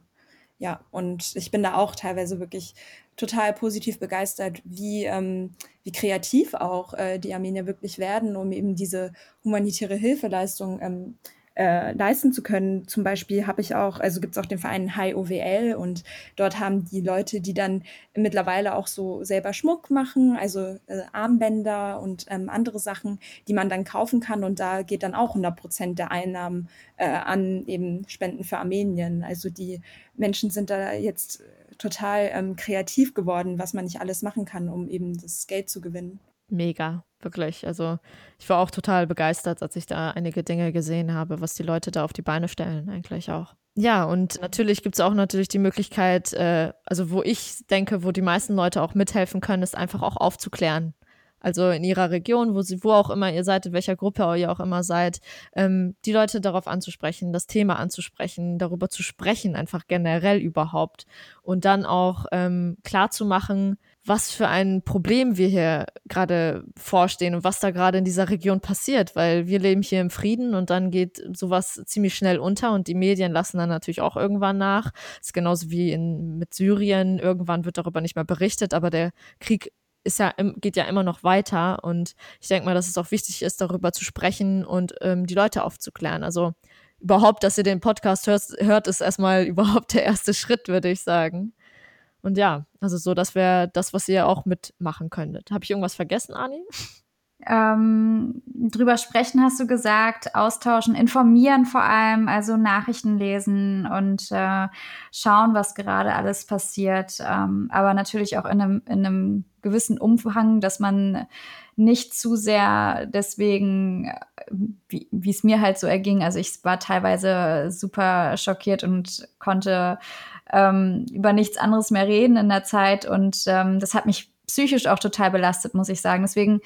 ja, und ich bin da auch teilweise wirklich total positiv begeistert, wie, ähm, wie kreativ auch äh, die Armenier wirklich werden, um eben diese humanitäre Hilfeleistung ähm, äh, leisten zu können. Zum Beispiel habe ich auch, also gibt es auch den Verein High OWL und dort haben die Leute, die dann mittlerweile auch so selber Schmuck machen, also äh, Armbänder und ähm, andere Sachen, die man dann kaufen kann und da geht dann auch 100 Prozent der Einnahmen äh, an eben Spenden für Armenien. Also die Menschen sind da jetzt total ähm, kreativ geworden, was man nicht alles machen kann, um eben das Geld zu gewinnen. Mega, wirklich. Also ich war auch total begeistert, als ich da einige Dinge gesehen habe, was die Leute da auf die Beine stellen, eigentlich auch. Ja, und natürlich gibt es auch natürlich die Möglichkeit, äh, also wo ich denke, wo die meisten Leute auch mithelfen können, ist einfach auch aufzuklären. Also in ihrer Region, wo sie, wo auch immer ihr seid, in welcher Gruppe ihr auch immer seid, ähm, die Leute darauf anzusprechen, das Thema anzusprechen, darüber zu sprechen, einfach generell überhaupt. Und dann auch ähm, klar machen, was für ein Problem wir hier gerade vorstehen und was da gerade in dieser Region passiert, weil wir leben hier im Frieden und dann geht sowas ziemlich schnell unter und die Medien lassen dann natürlich auch irgendwann nach. Das ist genauso wie in, mit Syrien. Irgendwann wird darüber nicht mehr berichtet, aber der Krieg ist ja, geht ja immer noch weiter und ich denke mal, dass es auch wichtig ist, darüber zu sprechen und ähm, die Leute aufzuklären. Also überhaupt, dass ihr den Podcast hört, hört ist erstmal überhaupt der erste Schritt, würde ich sagen. Und ja, also so, das wäre das, was ihr auch mitmachen könntet. Habe ich irgendwas vergessen, Ani? Ähm, drüber sprechen hast du gesagt, austauschen, informieren vor allem, also Nachrichten lesen und äh, schauen, was gerade alles passiert. Ähm, aber natürlich auch in einem, in einem gewissen Umfang, dass man nicht zu sehr deswegen, wie es mir halt so erging. Also ich war teilweise super schockiert und konnte ähm, über nichts anderes mehr reden in der Zeit. Und ähm, das hat mich psychisch auch total belastet, muss ich sagen. Deswegen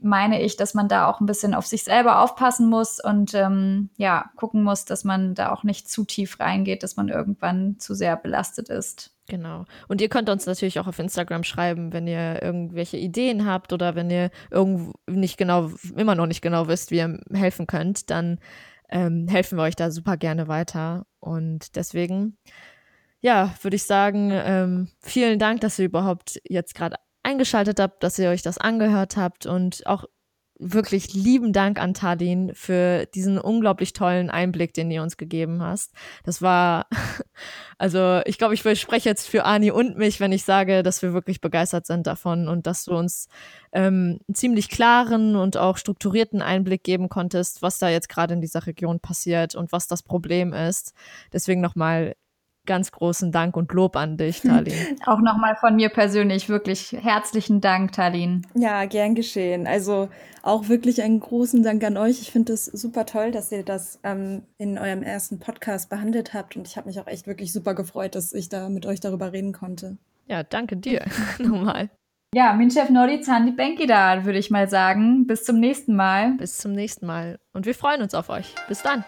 meine ich, dass man da auch ein bisschen auf sich selber aufpassen muss und ähm, ja, gucken muss, dass man da auch nicht zu tief reingeht, dass man irgendwann zu sehr belastet ist. Genau. Und ihr könnt uns natürlich auch auf Instagram schreiben, wenn ihr irgendwelche Ideen habt oder wenn ihr irgendwo nicht genau, immer noch nicht genau wisst, wie ihr helfen könnt, dann ähm, helfen wir euch da super gerne weiter. Und deswegen, ja, würde ich sagen, ähm, vielen Dank, dass ihr überhaupt jetzt gerade eingeschaltet habt, dass ihr euch das angehört habt und auch wirklich lieben Dank an Tadin für diesen unglaublich tollen Einblick, den ihr uns gegeben hast. Das war, also ich glaube, ich spreche jetzt für Ani und mich, wenn ich sage, dass wir wirklich begeistert sind davon und dass du uns ähm, einen ziemlich klaren und auch strukturierten Einblick geben konntest, was da jetzt gerade in dieser Region passiert und was das Problem ist. Deswegen nochmal ganz großen Dank und Lob an dich, Talin. Auch nochmal von mir persönlich wirklich herzlichen Dank, Talin. Ja, gern geschehen. Also auch wirklich einen großen Dank an euch. Ich finde es super toll, dass ihr das ähm, in eurem ersten Podcast behandelt habt und ich habe mich auch echt wirklich super gefreut, dass ich da mit euch darüber reden konnte. Ja, danke dir nochmal. Ja, min Chef Nordi Zandi Benki da, würde ich mal sagen. Bis zum nächsten Mal. Bis zum nächsten Mal. Und wir freuen uns auf euch. Bis dann.